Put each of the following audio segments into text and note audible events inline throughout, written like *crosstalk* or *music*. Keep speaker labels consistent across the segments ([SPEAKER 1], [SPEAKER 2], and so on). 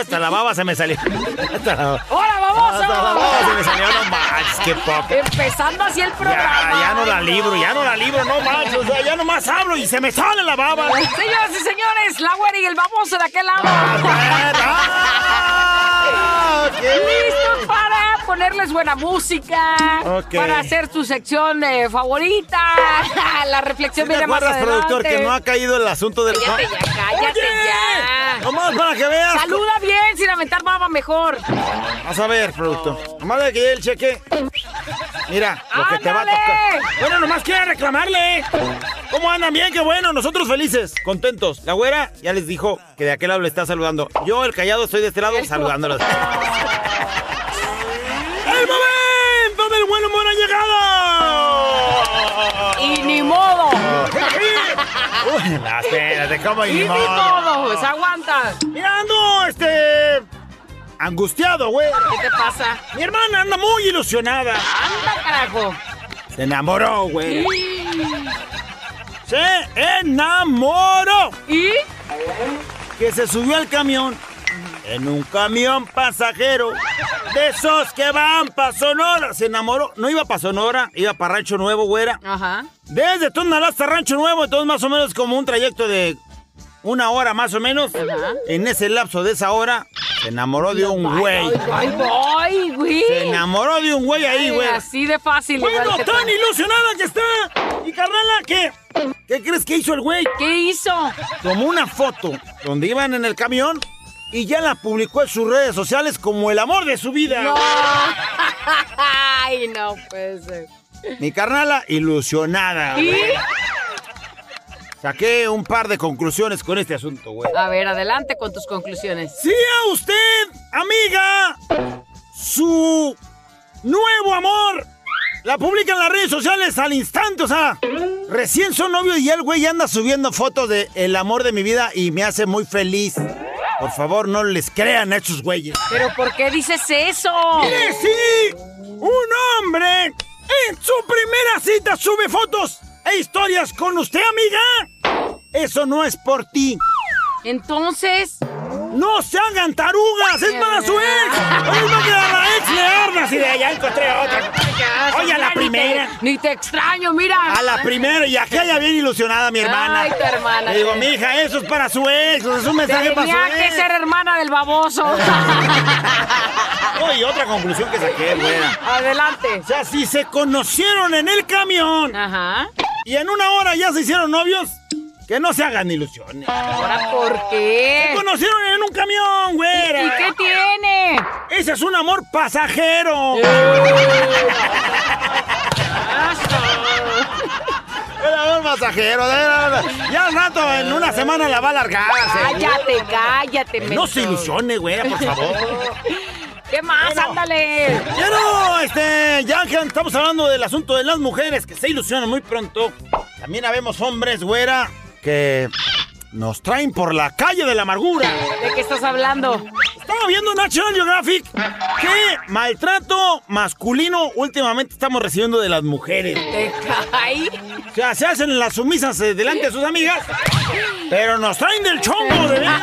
[SPEAKER 1] Hasta la baba se me salió. *laughs* Hasta la,
[SPEAKER 2] ¡Hola, baboso!
[SPEAKER 1] hasta la baba se me salió, no manches, qué poco.
[SPEAKER 2] Empezando así el
[SPEAKER 1] Ya,
[SPEAKER 2] programa.
[SPEAKER 1] ya no la libro, ya no la libro, no manches, o sea, ya nomás hablo y se me sale la baba.
[SPEAKER 2] Señoras y señores, la güera y el baboso de aquel lado.
[SPEAKER 1] Ah, ok. *laughs*
[SPEAKER 2] Listos para ponerles buena música,
[SPEAKER 1] Ok.
[SPEAKER 2] para hacer su sección eh, favorita. *laughs* la reflexión
[SPEAKER 1] ¿Sí ¿Te
[SPEAKER 2] viene más
[SPEAKER 1] acuerdas,
[SPEAKER 2] adelante.
[SPEAKER 1] productor, que no ha caído el asunto del...
[SPEAKER 2] Cállate ya, cállate ya.
[SPEAKER 1] Nomás para que veas.
[SPEAKER 2] Saluda bien, sin aventar baba mejor.
[SPEAKER 1] Vamos a ver, productor. Nomás de que llegue el cheque. Mira, lo que te va a tocar. Bueno, nomás quiero reclamarle. ¿Cómo andan? Bien, qué bueno. Nosotros felices, contentos. La güera ya les dijo que de aquel lado le está saludando. Yo, el callado, estoy de este lado saludándolos. ¡El momento del buen humor ha llegado!
[SPEAKER 2] Y ni modo.
[SPEAKER 1] Uy, no, espérate, ¿cómo
[SPEAKER 2] Y pues aguanta.
[SPEAKER 1] Mira, ando, este... Angustiado, güey.
[SPEAKER 2] ¿Qué te pasa?
[SPEAKER 1] Mi hermana anda muy ilusionada.
[SPEAKER 2] Anda, carajo.
[SPEAKER 1] Se enamoró, güey. Se enamoró.
[SPEAKER 2] ¿Y?
[SPEAKER 1] Que se subió al camión. En un camión pasajero. De esos que van pa' Sonora. Se enamoró. No iba pa' Sonora, iba pa' Rancho Nuevo, güera.
[SPEAKER 2] Ajá.
[SPEAKER 1] Desde Tonalá hasta Rancho Nuevo, entonces más o menos como un trayecto de una hora más o menos.
[SPEAKER 2] Ajá.
[SPEAKER 1] En ese lapso de esa hora, se enamoró de un güey.
[SPEAKER 2] Ay, voy, güey.
[SPEAKER 1] Se enamoró de un güey ahí,
[SPEAKER 2] Ay,
[SPEAKER 1] güey.
[SPEAKER 2] Así de fácil.
[SPEAKER 1] Bueno,
[SPEAKER 2] igual que
[SPEAKER 1] tan ilusionada que está. Y carnala, ¿qué? ¿Qué crees que hizo el güey?
[SPEAKER 2] ¿Qué hizo?
[SPEAKER 1] Tomó una foto donde iban en el camión y ya la publicó en sus redes sociales como el amor de su vida.
[SPEAKER 2] No. *laughs* Ay, no puede ser.
[SPEAKER 1] Mi carnala, ilusionada.
[SPEAKER 2] ¿Y?
[SPEAKER 1] güey. Saqué un par de conclusiones con este asunto, güey.
[SPEAKER 2] A ver, adelante con tus conclusiones.
[SPEAKER 1] Si a usted, amiga, su nuevo amor la publica en las redes sociales al instante, o sea, recién son novios y el güey anda subiendo fotos de el amor de mi vida y me hace muy feliz. Por favor, no les crean a esos güeyes.
[SPEAKER 2] ¿Pero por qué dices eso?
[SPEAKER 1] ¡Mire, sí! ¡Un hombre en su primera cita sube fotos e historias con usted, amiga! Eso no es por ti.
[SPEAKER 2] Entonces,
[SPEAKER 1] ¡No se hagan tarugas! ¡Es para su ex! ¡Es para que a la ex le ardas! Y de allá encontré otra. Oye, a la primera.
[SPEAKER 2] Ni te extraño, mira.
[SPEAKER 1] A la primera, y aquella bien ilusionada, mi hermana.
[SPEAKER 2] Ay, tu hermana.
[SPEAKER 1] Le digo, mija, eso es para su ex, o sea, es un mensaje para su
[SPEAKER 2] Tenía que
[SPEAKER 1] ex.
[SPEAKER 2] ser hermana del baboso. *laughs*
[SPEAKER 1] Oye, otra conclusión que saqué, güera.
[SPEAKER 2] Adelante.
[SPEAKER 1] O sea, si se conocieron en el camión
[SPEAKER 2] Ajá.
[SPEAKER 1] y en una hora ya se hicieron novios, que no se hagan ilusiones.
[SPEAKER 2] ¿Ahora por qué?
[SPEAKER 1] Se conocieron en un camión, güera.
[SPEAKER 2] ¿Y qué tiene?
[SPEAKER 1] Ese es un amor pasajero. *laughs* El amor pasajero. Ya al rato, en una semana la va a largar.
[SPEAKER 2] Cállate, cállate,
[SPEAKER 1] No se ilusione, güera, por favor. *laughs*
[SPEAKER 2] ¿Qué más?
[SPEAKER 1] Bueno.
[SPEAKER 2] Ándale.
[SPEAKER 1] Quiero, este, ya que estamos hablando del asunto de las mujeres que se ilusionan muy pronto, también habemos hombres, güera, que
[SPEAKER 3] nos traen por la calle de la amargura.
[SPEAKER 2] ¿De qué estás hablando?
[SPEAKER 3] Estaba viendo National Geographic que maltrato masculino últimamente estamos recibiendo de las mujeres.
[SPEAKER 2] ¿Te cae?
[SPEAKER 3] O sea, se hacen las sumisas eh, delante de sus amigas, pero nos traen del chongo, de veras.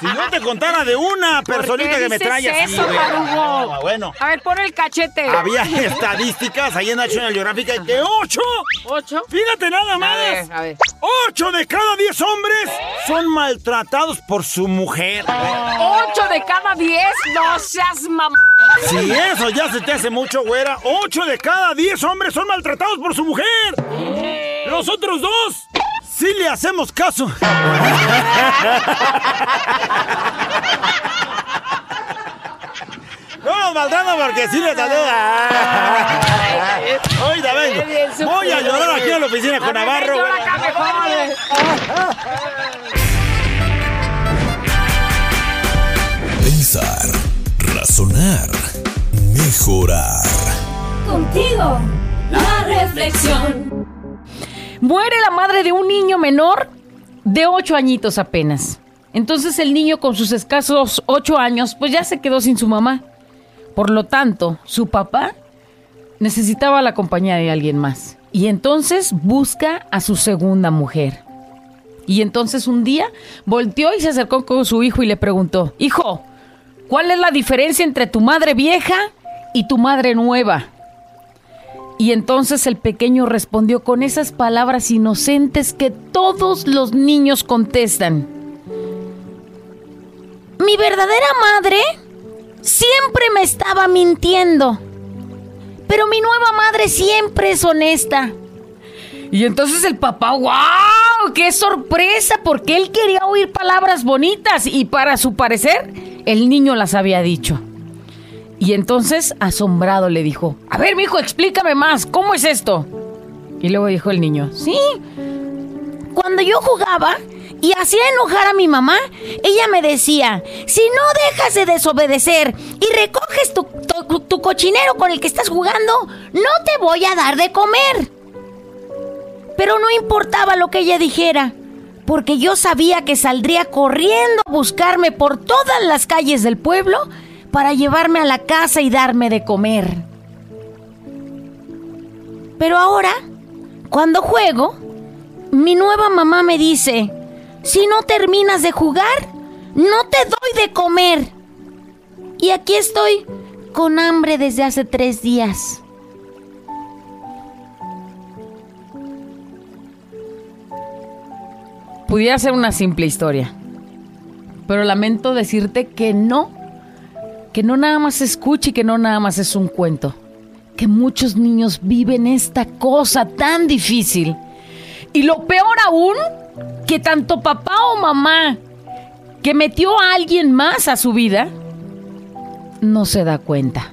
[SPEAKER 3] Si yo te contara de una
[SPEAKER 2] ¿Por
[SPEAKER 3] personita
[SPEAKER 2] qué
[SPEAKER 3] que me trae así.
[SPEAKER 2] Tarugo?
[SPEAKER 3] Ah, Bueno,
[SPEAKER 2] A ver, pon el cachete.
[SPEAKER 3] había *laughs* estadísticas ahí en National Geographic que ocho,
[SPEAKER 2] ¿Ocho?
[SPEAKER 3] fíjate nada
[SPEAKER 2] A
[SPEAKER 3] más,
[SPEAKER 2] ver, a ver.
[SPEAKER 3] ocho de cada diez hombres son maltratados por su mujer.
[SPEAKER 2] ¿Ocho de cada diez? No seas mamá.
[SPEAKER 3] Si eso ya se te hace mucho, güera, ocho de cada diez hombres son maltratados por su mujer. Los otros dos, sí le hacemos caso. *laughs* No nos maltratan porque sí les saluda. *laughs* Oiga, vengo. Voy a llorar aquí en la oficina con Navarro. *laughs*
[SPEAKER 4] Razonar, mejorar.
[SPEAKER 5] Contigo, la reflexión.
[SPEAKER 2] Muere la madre de un niño menor de ocho añitos apenas. Entonces el niño con sus escasos ocho años pues ya se quedó sin su mamá. Por lo tanto, su papá necesitaba la compañía de alguien más. Y entonces busca a su segunda mujer. Y entonces un día volteó y se acercó con su hijo y le preguntó, Hijo, ¿cuál es la diferencia entre tu madre vieja y tu madre nueva? Y entonces el pequeño respondió con esas palabras inocentes que todos los niños contestan. Mi verdadera madre siempre me estaba mintiendo, pero mi nueva madre siempre es honesta. Y entonces el papá, ¡wow! ¡Qué sorpresa! Porque él quería oír palabras bonitas y para su parecer el niño las había dicho. Y entonces, asombrado, le dijo, a ver, mijo, explícame más, ¿cómo es esto? Y luego dijo el niño, sí, cuando yo jugaba y hacía enojar a mi mamá, ella me decía, si no dejas de desobedecer y recoges tu, tu- tu cochinero con el que estás jugando, no te voy a dar de comer. Pero no importaba lo que ella dijera, porque yo sabía que saldría corriendo a buscarme por todas las calles del pueblo para llevarme a la casa y darme de comer. Pero ahora, cuando juego, mi nueva mamá me dice, si no terminas de jugar, no te doy de comer. Y aquí estoy con hambre desde hace tres días. Pudiera ser una simple historia, pero lamento decirte que no, que no nada más se escucha y que no nada más es un cuento, que muchos niños viven esta cosa tan difícil. Y lo peor aún, que tanto papá o mamá que metió a alguien más a su vida, no se da cuenta.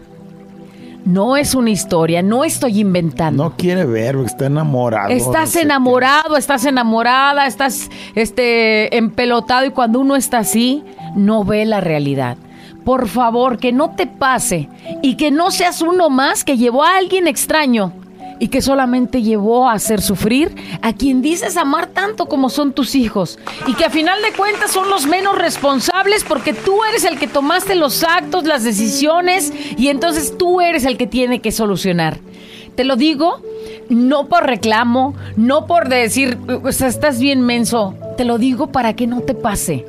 [SPEAKER 2] No es una historia, no estoy inventando.
[SPEAKER 1] No quiere ver, porque está enamorado.
[SPEAKER 2] Estás
[SPEAKER 1] no sé qué.
[SPEAKER 2] enamorado, estás enamorada, estás este empelotado y cuando uno está así, no ve la realidad. Por favor, que no te pase y que no seas uno más que llevó a alguien extraño y que solamente llevó a hacer sufrir a quien dices amar tanto como son tus hijos y que a final de cuentas son los menos responsables porque tú eres el que tomaste los actos, las decisiones y entonces tú eres el que tiene que solucionar. Te lo digo no por reclamo, no por decir, o sea, estás bien menso. Te lo digo para que no te pase.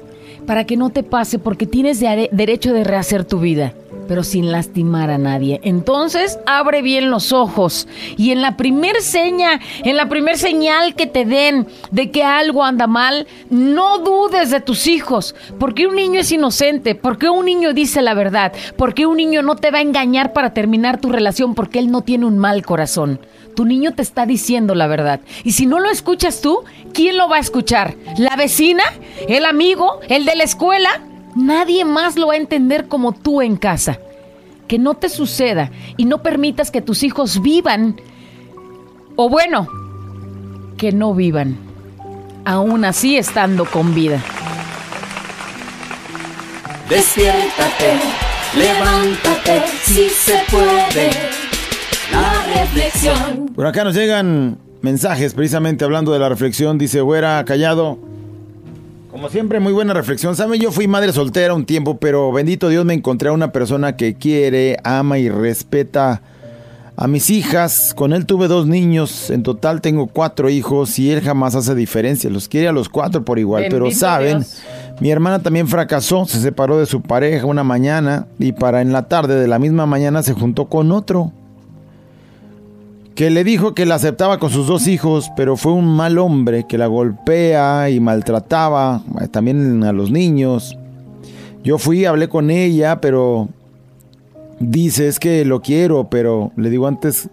[SPEAKER 2] Para que no te pase, porque tienes de- derecho de rehacer tu vida, pero sin lastimar a nadie. Entonces, abre bien los ojos y en la primer seña, en la primer señal que te den de que algo anda mal, no dudes de tus hijos, porque un niño es inocente, porque un niño dice la verdad, porque un niño no te va a engañar para terminar tu relación, porque él no tiene un mal corazón. Tu niño te está diciendo la verdad. Y si no lo escuchas tú, ¿quién lo va a escuchar? ¿La vecina? ¿El amigo? ¿El de la escuela? Nadie más lo va a entender como tú en casa. Que no te suceda y no permitas que tus hijos vivan, o bueno, que no vivan, aún así estando con vida.
[SPEAKER 5] Despiértate, levántate, si se puede. La reflexión.
[SPEAKER 1] Por acá nos llegan mensajes precisamente hablando de la reflexión. Dice, güera, callado. Como siempre, muy buena reflexión. Saben, yo fui madre soltera un tiempo, pero bendito Dios me encontré a una persona que quiere, ama y respeta a mis hijas. Con él tuve dos niños. En total tengo cuatro hijos y él jamás hace diferencia. Los quiere a los cuatro por igual. pero saben,
[SPEAKER 2] Dios.
[SPEAKER 1] mi hermana también fracasó. Se separó de su pareja una mañana y para en la tarde de la misma mañana se juntó con otro que le dijo que la aceptaba con sus dos hijos, pero fue un mal hombre que la golpea y maltrataba eh, también a los niños. Yo fui, hablé con ella, pero dice es que lo quiero, pero le digo antes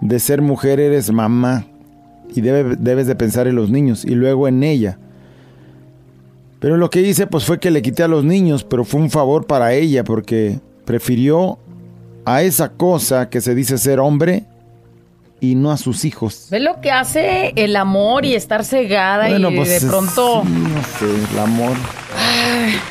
[SPEAKER 1] de ser mujer eres mamá y debe- debes de pensar en los niños y luego en ella. Pero lo que hice pues fue que le quité a los niños, pero fue un favor para ella porque prefirió a esa cosa que se dice ser hombre y no a sus hijos.
[SPEAKER 2] ¿Ves lo que hace el amor y estar cegada y
[SPEAKER 1] pues,
[SPEAKER 2] de pronto...
[SPEAKER 1] sí, no sé, el amor.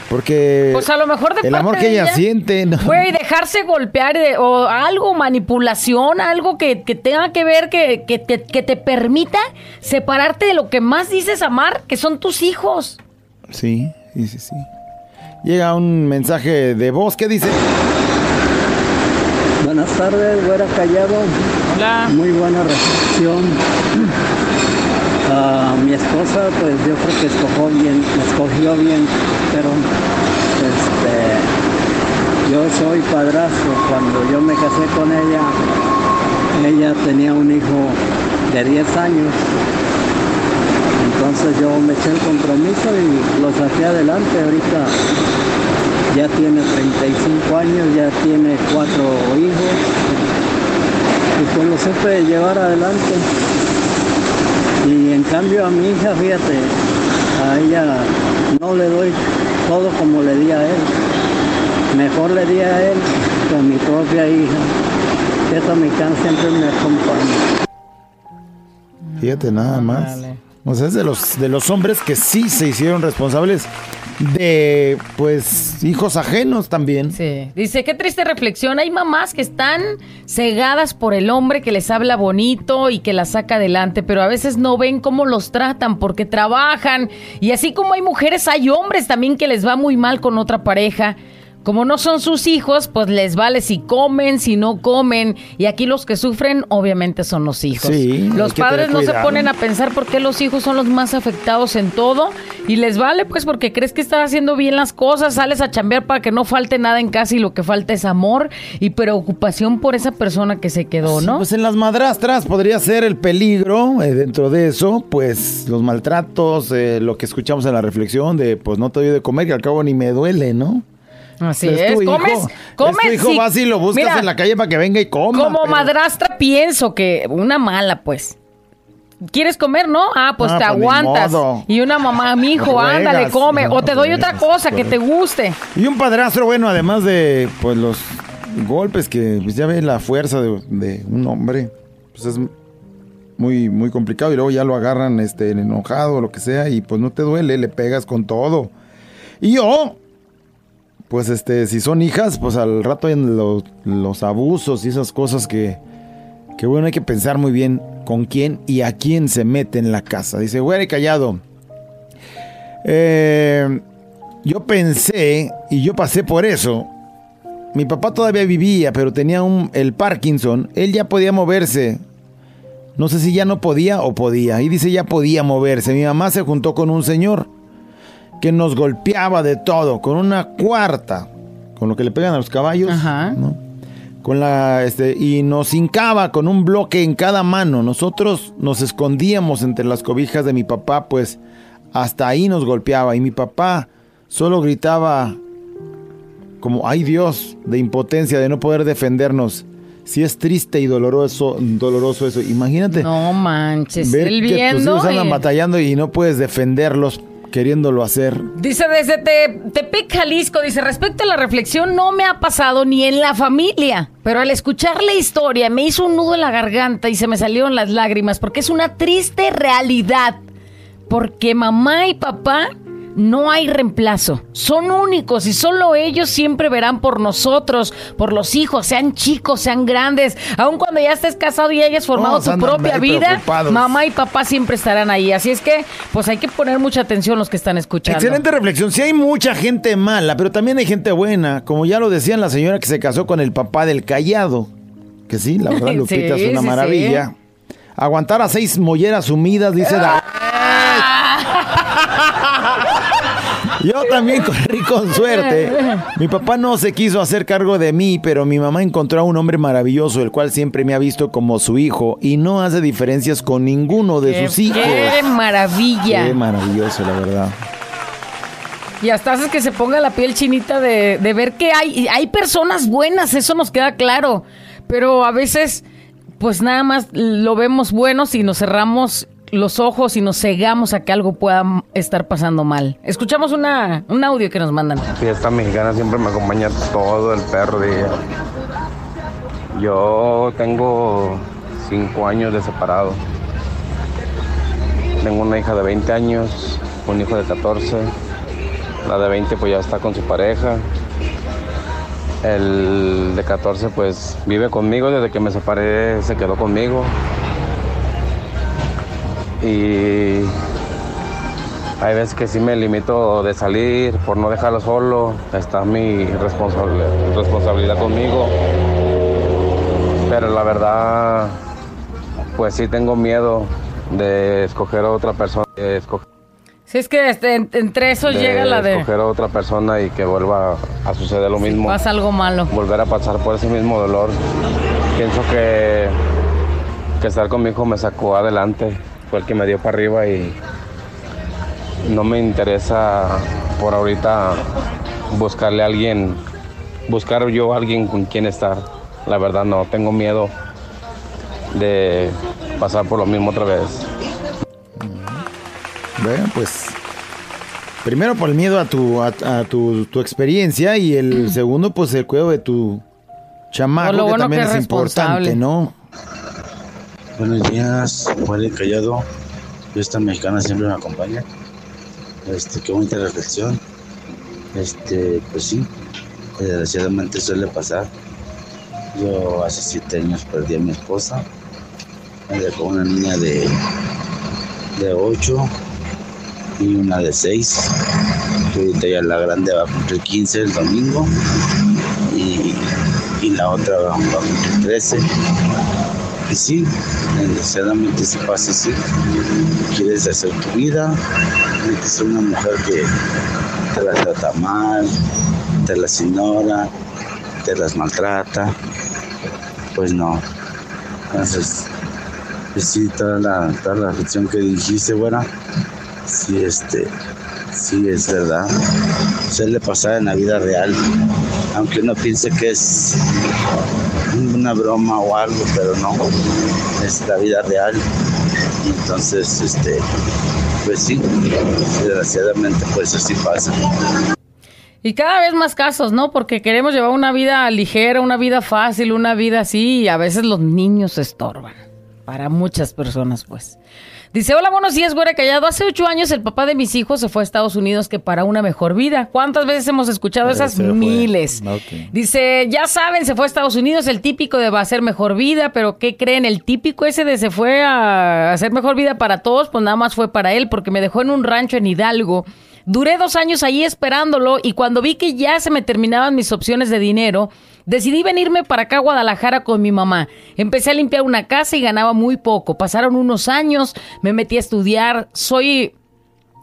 [SPEAKER 1] Porque
[SPEAKER 2] Pues a lo mejor de
[SPEAKER 1] el
[SPEAKER 2] parte
[SPEAKER 1] amor
[SPEAKER 2] de
[SPEAKER 1] que ella, siente, ¿no?
[SPEAKER 2] Güey, dejarse golpear de- o algo, manipulación, algo que, que tenga que ver, que, que te, que te permita separarte de lo que más dices amar, que son tus hijos.
[SPEAKER 1] Sí, sí, sí, sí. Llega un mensaje de voz que dice,
[SPEAKER 6] Buenas tardes, güera callado. Muy buena reflexión. Ah, mi esposa, pues yo creo que escogió bien, escogió bien, pero este, yo soy padrastro. Cuando yo me casé con ella, ella tenía un hijo de 10 años. Entonces yo me eché el compromiso y lo saqué adelante. Ahorita ya tiene 35 años, ya tiene cuatro hijos y pues lo supe llevar adelante. Y en cambio a mi hija, fíjate, a ella no le doy todo como le di a él. Mejor le di a él que a mi propia hija. Esta mi can siempre me acompaña.
[SPEAKER 1] fíjate nada más. O sea, es de los, de los hombres que sí se hicieron responsables de, pues, hijos ajenos también.
[SPEAKER 2] Sí. Dice, qué triste reflexión. Hay mamás que están cegadas por el hombre que les habla bonito y que las saca adelante, pero a veces no ven cómo los tratan porque trabajan. Y así como hay mujeres, hay hombres también que les va muy mal con otra pareja. Como no son sus hijos, pues les vale si comen, si no comen. Y aquí los que sufren, obviamente, son los hijos.
[SPEAKER 1] Sí,
[SPEAKER 2] los
[SPEAKER 1] que
[SPEAKER 2] padres no se ponen a pensar por qué los hijos son los más afectados en todo. Y les vale, pues, porque crees que estás haciendo bien las cosas, sales a chambear para que no falte nada en casa y lo que falta es amor y preocupación por esa persona que se quedó,
[SPEAKER 1] Sí,
[SPEAKER 2] ¿no?
[SPEAKER 1] Pues en las madrastras podría ser el peligro eh, dentro de eso, pues los maltratos, eh, lo que escuchamos en la reflexión de pues no te doy de comer y al cabo ni me duele, ¿no?
[SPEAKER 2] Así
[SPEAKER 1] Es
[SPEAKER 2] es.
[SPEAKER 1] tu hijo,
[SPEAKER 2] comes, comes.
[SPEAKER 1] es tu hijo, vas y lo buscas
[SPEAKER 2] Mira,
[SPEAKER 1] en la calle para que venga y coma.
[SPEAKER 2] Como
[SPEAKER 1] pero-
[SPEAKER 2] madrastra pienso que una mala, pues. ¿Quieres comer, no? Ah, pues
[SPEAKER 1] Ah,
[SPEAKER 2] te
[SPEAKER 1] pues,
[SPEAKER 2] aguantas. Y una mamá, mi hijo,
[SPEAKER 1] Ruegas,
[SPEAKER 2] ándale, come.
[SPEAKER 1] no,
[SPEAKER 2] o te doy otra cosa que te guste.
[SPEAKER 1] Y un padrastro, bueno, además de pues los golpes que pues, ya ve la fuerza de, de un hombre, pues es muy muy complicado y luego ya lo agarran este enojado o lo que sea y pues no te duele, le pegas con todo. Y yo pues este si son hijas, pues al rato hay los, abusos y esas cosas que que bueno, hay que pensar muy bien con quién y a quién se mete en la casa. Dice, güey, callado. Eh, yo pensé, y yo pasé por eso, mi papá todavía vivía, pero tenía un, el Parkinson, él ya podía moverse. No sé si ya no podía o podía. Y dice ya podía moverse. Mi mamá se juntó con un señor que nos golpeaba de todo, con una cuarta, con lo que le pegan a los caballos.
[SPEAKER 2] Ajá.
[SPEAKER 1] ¿no? Con la, este, y nos hincaba con un bloque en cada mano. Nosotros nos escondíamos entre las cobijas de mi papá, pues hasta ahí nos golpeaba. Y mi papá solo gritaba como, ay Dios, de impotencia, de no poder defendernos. Si es triste y doloroso, doloroso eso. Imagínate
[SPEAKER 2] No manches.
[SPEAKER 1] ver que tus
[SPEAKER 2] viendo.
[SPEAKER 1] hijos andan batallando y no puedes defenderlos queriéndolo hacer.
[SPEAKER 2] Dice desde Te- Jalisco, dice, respecto a la reflexión, no me ha pasado ni en la familia, pero al escuchar la historia me hizo un nudo en la garganta y se me salieron las lágrimas, porque es una triste realidad, porque mamá y papá no hay reemplazo. Son únicos y solo ellos siempre verán por nosotros, por los hijos, sean chicos, sean grandes. Aun cuando ya estés casado y hayas formado tu propia vida,
[SPEAKER 1] preocupados.
[SPEAKER 2] mamá y papá siempre estarán ahí. Así es que, pues hay que poner mucha atención los que están escuchando.
[SPEAKER 1] Excelente reflexión. Sí hay mucha gente mala, pero también hay gente buena. Como ya lo decían la señora que se casó con el papá del callado. Que sí, la verdad,
[SPEAKER 2] Sí, *laughs*
[SPEAKER 1] Lupita, es una
[SPEAKER 2] sí,
[SPEAKER 1] maravilla. Aguantar a seis molleras sumidas, dice la... Yo también corrí con suerte. Mi papá no se quiso hacer cargo de mí, pero mi mamá encontró a un hombre maravilloso, el cual siempre me ha visto como su hijo y no hace diferencias con ninguno de
[SPEAKER 2] Qué-
[SPEAKER 1] sus hijos.
[SPEAKER 2] ¡Qué maravilla!
[SPEAKER 1] Qué maravilloso, la verdad.
[SPEAKER 2] Y hasta haces que se ponga la piel chinita de, de ver que hay, hay personas buenas, eso nos queda claro. Pero a veces, pues nada más lo vemos buenos y nos cerramos los ojos y nos cegamos a que algo pueda estar pasando mal. Escuchamos una, un audio que nos mandan.
[SPEAKER 7] Fiesta mexicana siempre me acompaña todo el perro día. Yo tengo cinco años de separado. Tengo una hija de 20 años, un hijo de 14. La de 20 pues ya está con su pareja. El de 14 pues vive conmigo, desde que me separé se quedó conmigo. Y hay veces que sí me limito de salir por no dejarlo solo. Está mi responsable- responsabilidad conmigo. Pero la verdad, pues sí tengo miedo de escoger a otra persona.
[SPEAKER 2] Si es que este, en- entre eso
[SPEAKER 7] de
[SPEAKER 2] llega la de
[SPEAKER 7] escoger a otra persona y que vuelva a suceder lo mismo.
[SPEAKER 2] pasa algo malo.
[SPEAKER 7] Volver a pasar por ese mismo dolor. Pienso que, que estar con mi hijo me sacó adelante. Fue el que me dio para arriba y no me interesa por ahorita buscarle a alguien, buscar yo a alguien con quien estar. La verdad no, tengo miedo de pasar por lo mismo otra vez.
[SPEAKER 1] Bueno, pues. Primero por el miedo a tu, a, a tu, tu experiencia y el segundo, pues el cuidado de tu chamaco, que
[SPEAKER 2] bueno
[SPEAKER 1] también
[SPEAKER 2] que
[SPEAKER 1] es,
[SPEAKER 2] es
[SPEAKER 1] importante. ¿no?
[SPEAKER 8] Buenos días, Juan el Callado. Esta mexicana siempre me acompaña. Este, qué bonita reflexión. Este, pues sí, desgraciadamente suele pasar. Yo hace siete años perdí a mi esposa. Me dejó una niña de, de ocho y una de seis. Ahorita ya la grande va a cumplir 15 el domingo y, y la otra va a cumplir 13. Y sí, desgraciadamente sí pasa así. Quieres hacer tu vida, metes una mujer que te la trata mal, te las ignora, te las maltrata. Pues no. Entonces, pues sí, toda la, toda la reflexión que dijiste, bueno, sí, este, sí es verdad. Suele pasar en la vida real, aunque uno piense que es una broma o algo, pero no, es la vida real. Entonces, este, pues sí, desgraciadamente pues así pasa.
[SPEAKER 2] Y cada vez más casos, ¿no? Porque queremos llevar una vida ligera, una vida fácil, una vida así, y a veces los niños estorban. Para muchas personas, pues. Dice, hola, buenos días, güera callado. Hace ocho años el papá de mis hijos se fue a Estados Unidos que para una mejor vida. ¿Cuántas veces hemos escuchado esas? Miles. Dice, ya saben, se fue a Estados Unidos, el típico de va a hacer mejor vida, pero ¿qué creen? El típico ese de se fue a hacer mejor vida para todos, pues nada más fue para él, porque me dejó en un rancho en Hidalgo. Duré dos años ahí esperándolo y cuando vi que ya se me terminaban mis opciones de dinero, decidí venirme para acá a Guadalajara con mi mamá. Empecé a limpiar una casa y ganaba muy poco. Pasaron unos años, me metí a estudiar, soy...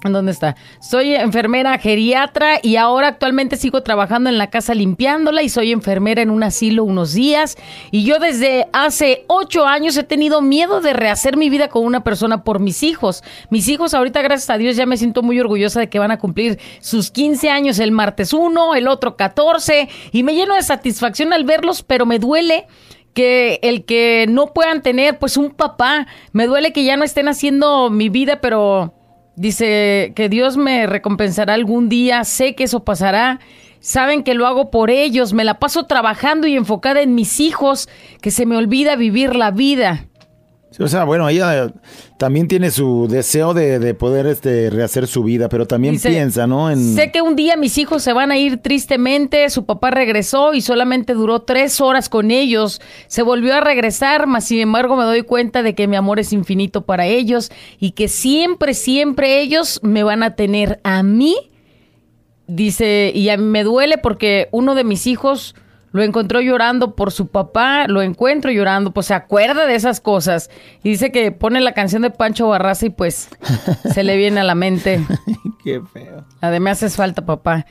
[SPEAKER 2] ¿En dónde está? Soy enfermera geriatra y ahora actualmente sigo trabajando en la casa limpiándola y soy enfermera en un asilo unos días. Y yo desde hace ocho años he tenido miedo de rehacer mi vida con una persona por mis hijos. Mis hijos ahorita, gracias a Dios, ya me siento muy orgullosa de que van a cumplir sus 15 años el martes 1, el otro 14 y me lleno de satisfacción al verlos, pero me duele que el que no puedan tener pues un papá, me duele que ya no estén haciendo mi vida, pero dice que Dios me recompensará algún día, sé que eso pasará. Saben que lo hago por ellos, me la paso trabajando y enfocada en mis hijos, que se me olvida vivir la vida.
[SPEAKER 1] Sí, o sea, bueno, ella también tiene su deseo de, de poder este, rehacer su vida, pero también
[SPEAKER 2] Dice,
[SPEAKER 1] piensa, ¿no? En,
[SPEAKER 2] Sé que un día mis hijos se van a ir tristemente, su papá regresó y solamente duró tres horas con ellos. Se volvió a regresar, mas sin embargo me doy cuenta de que mi amor es infinito para ellos y que siempre, siempre ellos me van a tener a mí. Dice, y a mí me duele porque uno de mis hijos lo encontró llorando por su papá, lo encuentro llorando, pues se acuerda de esas cosas. Y dice que pone la canción de Pancho Barraza y pues se le viene a la mente. *laughs*
[SPEAKER 1] Qué feo.
[SPEAKER 2] La de me haces falta, papá.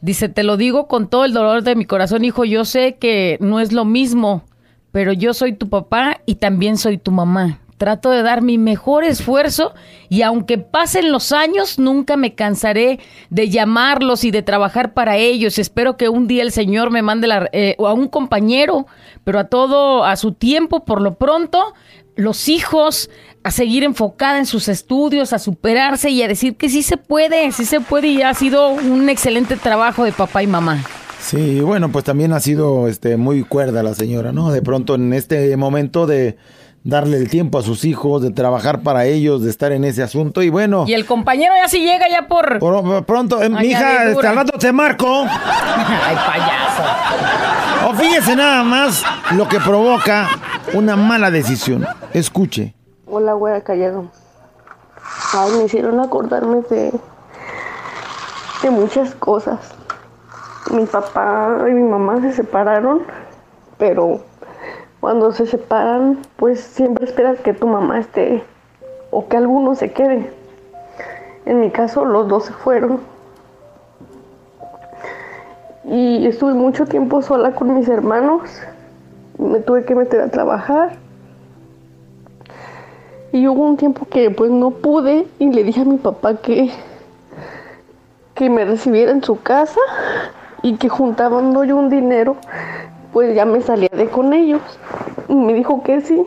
[SPEAKER 2] Dice, te lo digo con todo el dolor de mi corazón, hijo. Yo sé que no es lo mismo, pero yo soy tu papá y también soy tu mamá. Trato de dar mi mejor esfuerzo y aunque pasen los años, nunca me cansaré de llamarlos y de trabajar para ellos. Espero que un día el Señor me mande la, eh, a un compañero, pero a todo a su tiempo, por lo pronto, los hijos a seguir enfocada en sus estudios, a superarse y a decir que sí se puede, sí se puede y ha sido un excelente trabajo de papá y mamá.
[SPEAKER 1] Sí, bueno, pues también ha sido este, muy cuerda la señora, ¿no? De pronto en este momento de darle el tiempo a sus hijos, de trabajar para ellos, de estar en ese asunto y bueno.
[SPEAKER 2] Y el compañero ya sí llega ya por...
[SPEAKER 1] Por- pronto, eh, mija,
[SPEAKER 2] Añadidura.
[SPEAKER 1] este, al rato te marco. *laughs*
[SPEAKER 2] Ay, payaso.
[SPEAKER 1] O fíjese nada más lo que provoca una mala decisión. Escuche.
[SPEAKER 9] Hola, güera callado. Ay, me hicieron acordarme de, de muchas cosas. Mi papá y mi mamá se separaron, pero cuando se separan, pues siempre esperas que tu mamá esté o que alguno se quede. En mi caso, los dos se fueron. Y estuve mucho tiempo sola con mis hermanos. Me tuve que meter a trabajar. Y hubo un tiempo que pues no pude y le dije a mi papá que, que me recibiera en su casa y que juntando yo un dinero, pues ya me salía de con ellos. Y me dijo que sí.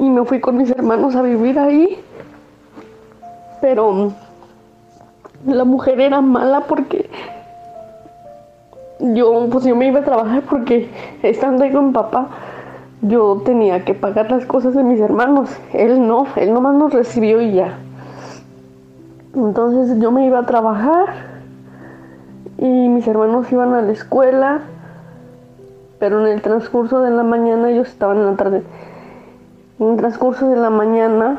[SPEAKER 9] Y me fui con mis hermanos a vivir ahí. Pero la mujer era mala porque yo pues yo me iba a trabajar porque estando ahí con papá yo tenía que pagar las cosas de mis hermanos. Él no, él nomás nos recibió y ya. Entonces yo me iba a trabajar y mis hermanos iban a la escuela, pero en el transcurso de la mañana ellos estaban en la tarde. En el transcurso de la mañana,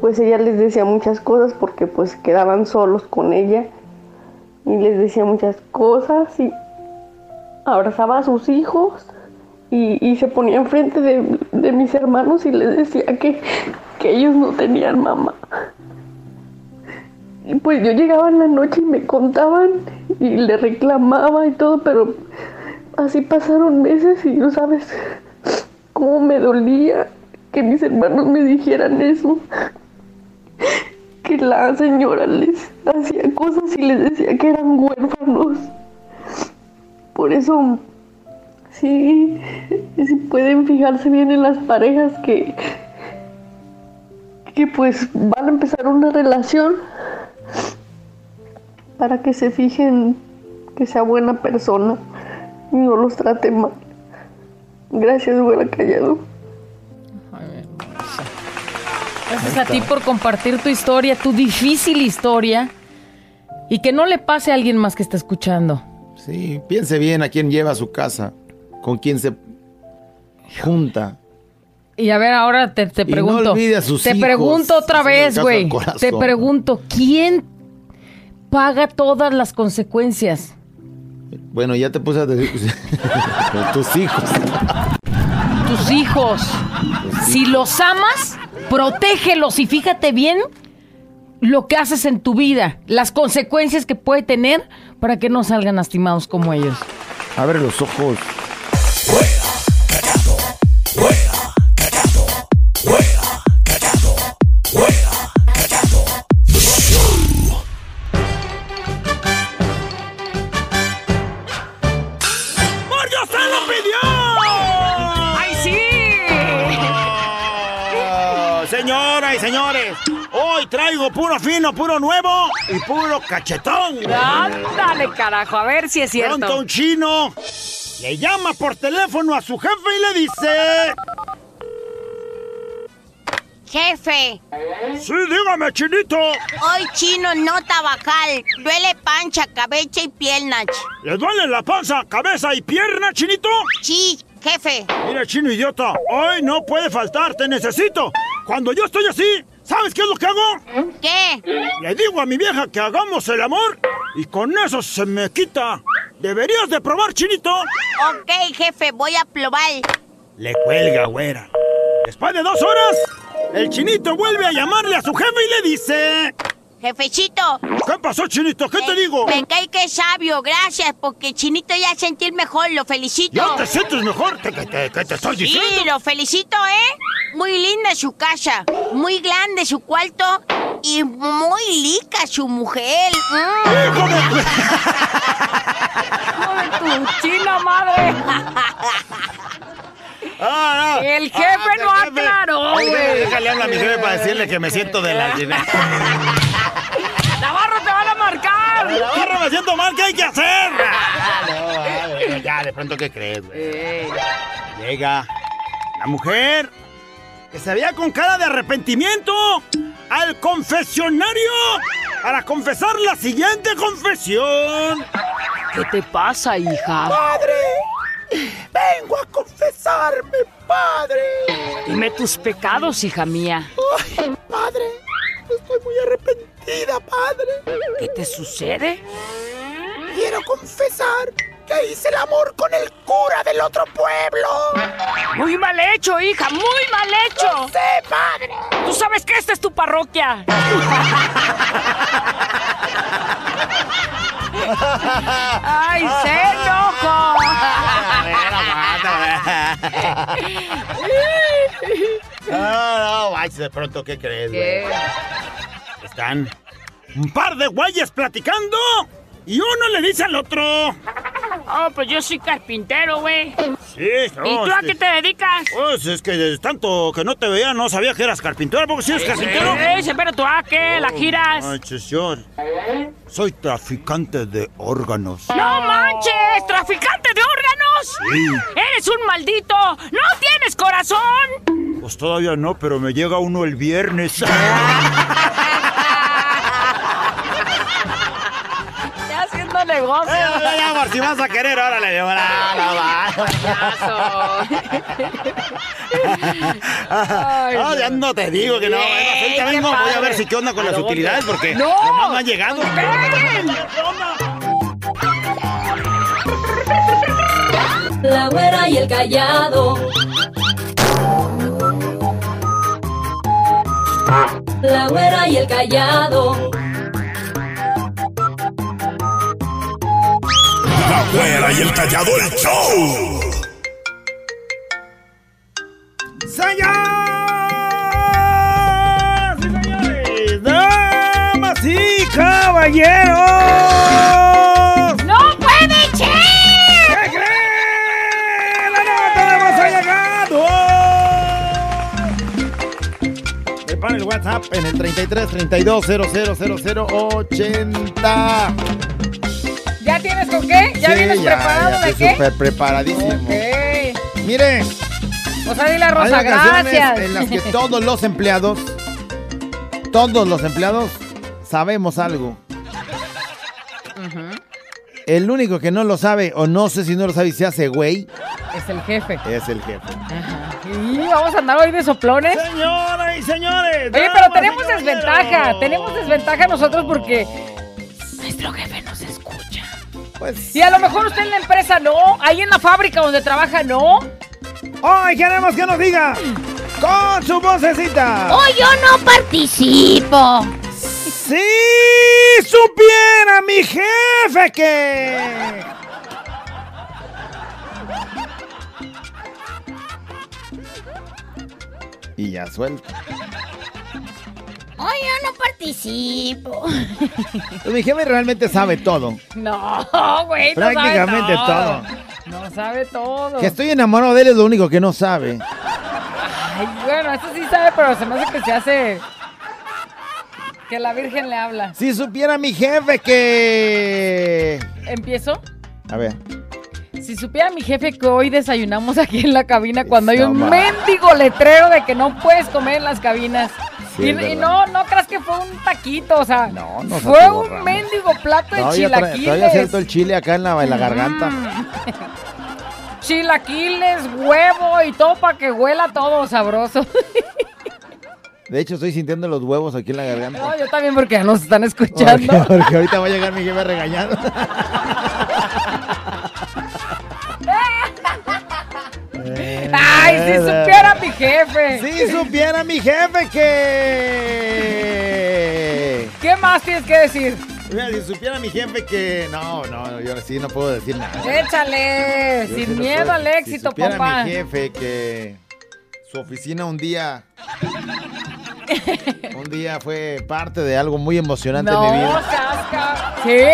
[SPEAKER 9] pues ella les decía muchas cosas porque pues quedaban solos con ella y les decía muchas cosas y abrazaba a sus hijos y, y se ponía enfrente de, de mis hermanos y les decía que, que ellos no tenían mamá. Pues yo llegaba en la noche y me contaban y le reclamaba y todo, pero así pasaron meses y no sabes cómo me dolía que mis hermanos me dijeran eso. Que la señora les hacía cosas y les decía que eran huérfanos. Por eso Sí, sí pueden fijarse bien en las parejas que, que pues van a empezar una relación para que se fijen que sea buena persona y no los trate mal. Gracias, güera callado.
[SPEAKER 2] Gracias a ti por compartir tu historia, tu difícil historia. Y que no le pase a alguien más que está escuchando.
[SPEAKER 1] Sí, piense bien a quién lleva a su casa, con quién se junta.
[SPEAKER 2] Y a ver, ahora te, te
[SPEAKER 1] Y no
[SPEAKER 2] pregunto.
[SPEAKER 1] olvide a sus
[SPEAKER 2] te
[SPEAKER 1] hijos,
[SPEAKER 2] pregunto otra vez, güey. Te pregunto, ¿quién paga todas las consecuencias?
[SPEAKER 1] Bueno, ya te puse a decir *laughs* con tus hijos.
[SPEAKER 2] Tus hijos. Si los amas, protégelos y fíjate bien lo que haces en tu vida, las consecuencias que puede tener para que no salgan lastimados como ellos.
[SPEAKER 1] Abre los ojos.
[SPEAKER 3] Traigo puro fino, puro nuevo y puro cachetón.
[SPEAKER 2] Ándale, carajo, a ver si es
[SPEAKER 3] Pronto un chino le llama por teléfono a su jefe y le dice...
[SPEAKER 10] Jefe,
[SPEAKER 1] Sí, dígame, chinito.
[SPEAKER 10] hoy chino no tabacal. Duele pancha, cabeza y piernas.
[SPEAKER 1] ¿Le duele la panza, cabeza y pierna, chinito?
[SPEAKER 10] Sí, jefe.
[SPEAKER 1] Mira, chino idiota, hoy no puede faltar, te necesito. Cuando yo estoy así, ¿sabes qué es lo que hago?
[SPEAKER 10] ¿Qué?
[SPEAKER 1] Le digo a mi vieja que hagamos el amor y con eso se me quita. Deberías de probar, chinito.
[SPEAKER 10] Ok, jefe, voy a probar.
[SPEAKER 1] Le cuelga, güera. Después de dos horas, el chinito vuelve a llamarle a su jefe y le dice...
[SPEAKER 10] Jefecito.
[SPEAKER 1] ¿Qué pasó, chinito? ¿Qué te digo?
[SPEAKER 10] Me cae que es sabio, gracias, porque Chinito ya sentir mejor, lo felicito.
[SPEAKER 1] ¿Ya te sientes mejor? ¿Qué, qué, qué- qué te estoy
[SPEAKER 10] Sí,
[SPEAKER 1] diciendo?
[SPEAKER 10] lo felicito, ¿eh? Muy linda su casa, muy grande su cuarto y muy lica su mujer. Mm. *laughs*
[SPEAKER 2] tu china madre!
[SPEAKER 1] Ah, no.
[SPEAKER 2] El jefe
[SPEAKER 1] Ah,
[SPEAKER 2] no aclaró, güey.
[SPEAKER 1] Déjale hablar a mi jefe para decirle que me siento de la... *laughs*
[SPEAKER 2] ¡Navarro, te van a marcar!
[SPEAKER 1] La barra me siento mal, ¿qué hay que hacer? Ah, no, ya, de pronto, ¿qué crees, güey? Llega la mujer que se veía con cara de arrepentimiento al confesionario para confesar la siguiente confesión.
[SPEAKER 2] ¿Qué te pasa, hija?
[SPEAKER 1] ¡Padre! ¡Vengo a confesarme, padre!
[SPEAKER 2] Dime tus pecados, hija mía.
[SPEAKER 1] ¡Ay, padre! Estoy muy arrepentida, padre.
[SPEAKER 2] ¿Qué te sucede?
[SPEAKER 1] Quiero confesar que hice el amor con el cura del otro pueblo.
[SPEAKER 2] Muy mal hecho, hija, muy mal hecho.
[SPEAKER 1] sé, padre.
[SPEAKER 2] Tú sabes que esta es tu parroquia. ¡Ay, se enojó!
[SPEAKER 1] No, no, ay, de pronto, ¿qué crees, güey? Están un par de güeyes platicando y uno le dice al otro.
[SPEAKER 2] Oh, pues yo soy carpintero, güey.
[SPEAKER 1] Sí, no,
[SPEAKER 2] ¿Y tú a qué te dedicas?
[SPEAKER 1] Pues es que de tanto que no te veía, no sabía que eras carpintero. ¿Por qué sí eres carpintero?
[SPEAKER 2] Eh, eh, pero tú a qué la giras.
[SPEAKER 1] Ay, señor. Soy traficante de órganos.
[SPEAKER 2] ¡No manches! ¡Traficante de órganos!
[SPEAKER 1] Sí.
[SPEAKER 2] ¡Eres un maldito! ¡No tienes corazón!
[SPEAKER 1] Pues todavía no, pero me llega uno el viernes. *laughs*
[SPEAKER 2] negocio.
[SPEAKER 1] Eh, ya, amor, si vas a querer, órale,
[SPEAKER 2] Ay,
[SPEAKER 1] no, *laughs* ya no te digo que no. Ahorita vengo, voy a ver si qué onda con las utilidades, porque
[SPEAKER 2] ¡No!
[SPEAKER 1] nomás me han llegado.
[SPEAKER 11] La güera y el callado. La güera y el callado.
[SPEAKER 4] La güera y el callado el show.
[SPEAKER 1] ¡Señoras y señores! ¡Damas y caballeros!
[SPEAKER 2] ¡No puede ser!
[SPEAKER 1] ¿Qué creen? ¡La nota de voz ha llegado!
[SPEAKER 12] Prepara el WhatsApp en el 33 32 00 80.
[SPEAKER 2] ¿Ya tienes con qué? ¿Ya
[SPEAKER 12] Sí,
[SPEAKER 2] vienes
[SPEAKER 12] ya,
[SPEAKER 2] preparado
[SPEAKER 12] ya
[SPEAKER 2] de
[SPEAKER 12] estoy
[SPEAKER 2] qué?
[SPEAKER 12] súper preparadísimo.
[SPEAKER 2] Ok.
[SPEAKER 12] Mire,
[SPEAKER 2] O sea, dile a Rosa, gracias.
[SPEAKER 12] en las que *laughs* todos los empleados, todos los empleados sabemos algo. El único que no lo sabe, o no sé si no lo sabe y se hace güey,
[SPEAKER 2] Es el jefe.
[SPEAKER 12] es el jefe.
[SPEAKER 2] Y vamos a andar hoy de soplones.
[SPEAKER 1] Señoras y señores.
[SPEAKER 2] Oye, pero tenemos desventaja. Tenemos desventaja nosotros porque nuestro jefe escucha.
[SPEAKER 12] Pues,
[SPEAKER 2] Y a lo mejor usted en la empresa no, ahí en la fábrica donde trabaja no.
[SPEAKER 1] Hoy queremos que nos diga con su vocecita.
[SPEAKER 10] Hoy yo no participo.
[SPEAKER 1] Si supiera mi jefe que.
[SPEAKER 12] y ya suelto.
[SPEAKER 10] Hoy yo no participo. *laughs*
[SPEAKER 12] Mi jefe realmente sabe todo.
[SPEAKER 2] No, güey, no
[SPEAKER 12] Prácticamente
[SPEAKER 2] sabe
[SPEAKER 12] todo.
[SPEAKER 2] No sabe todo.
[SPEAKER 12] Que estoy enamorado de él es lo único que no sabe.
[SPEAKER 2] Ay, bueno, eso sí sabe, pero se me hace que se hace... Que la Virgen le habla.
[SPEAKER 12] Si supiera mi jefe que...
[SPEAKER 2] ¿Empiezo?
[SPEAKER 12] A ver.
[SPEAKER 2] Si supiera mi jefe que hoy desayunamos aquí en la cabina cuando hay un mendigo letrero de que no puedes comer en las cabinas.
[SPEAKER 1] Sí,
[SPEAKER 2] y, no, no creas que fue un taquito, o sea,
[SPEAKER 1] No, no
[SPEAKER 2] fue
[SPEAKER 1] Santiago
[SPEAKER 2] un mendigo plato de
[SPEAKER 1] tra-
[SPEAKER 2] chilaquiles.
[SPEAKER 1] todavía siento el chile acá en la, en la garganta. *laughs*
[SPEAKER 2] Chilaquiles, huevo y todo para que huela todo sabroso.
[SPEAKER 1] De hecho, estoy sintiendo los huevos aquí en la garganta.
[SPEAKER 2] No, yo también porque ya nos están *laughs*
[SPEAKER 1] Porque,
[SPEAKER 2] escuchando.
[SPEAKER 1] porque ahorita va a llegar mi jefe regañado. *laughs*
[SPEAKER 2] Ay, si supiera mi jefe.
[SPEAKER 1] Si supiera mi jefe que...
[SPEAKER 2] ¿Qué más tienes que decir?
[SPEAKER 1] Mira, si supiera mi jefe que... No, no, yo sí no puedo decir nada.
[SPEAKER 2] Échale,
[SPEAKER 1] Yo
[SPEAKER 2] sin
[SPEAKER 1] no
[SPEAKER 2] miedo al éxito,
[SPEAKER 1] si supiera
[SPEAKER 2] papá.
[SPEAKER 1] mi jefe que su oficina un día... un día fue parte de algo muy emocionante
[SPEAKER 2] No,
[SPEAKER 1] en mi vida.
[SPEAKER 2] seas ca- ¿Sí?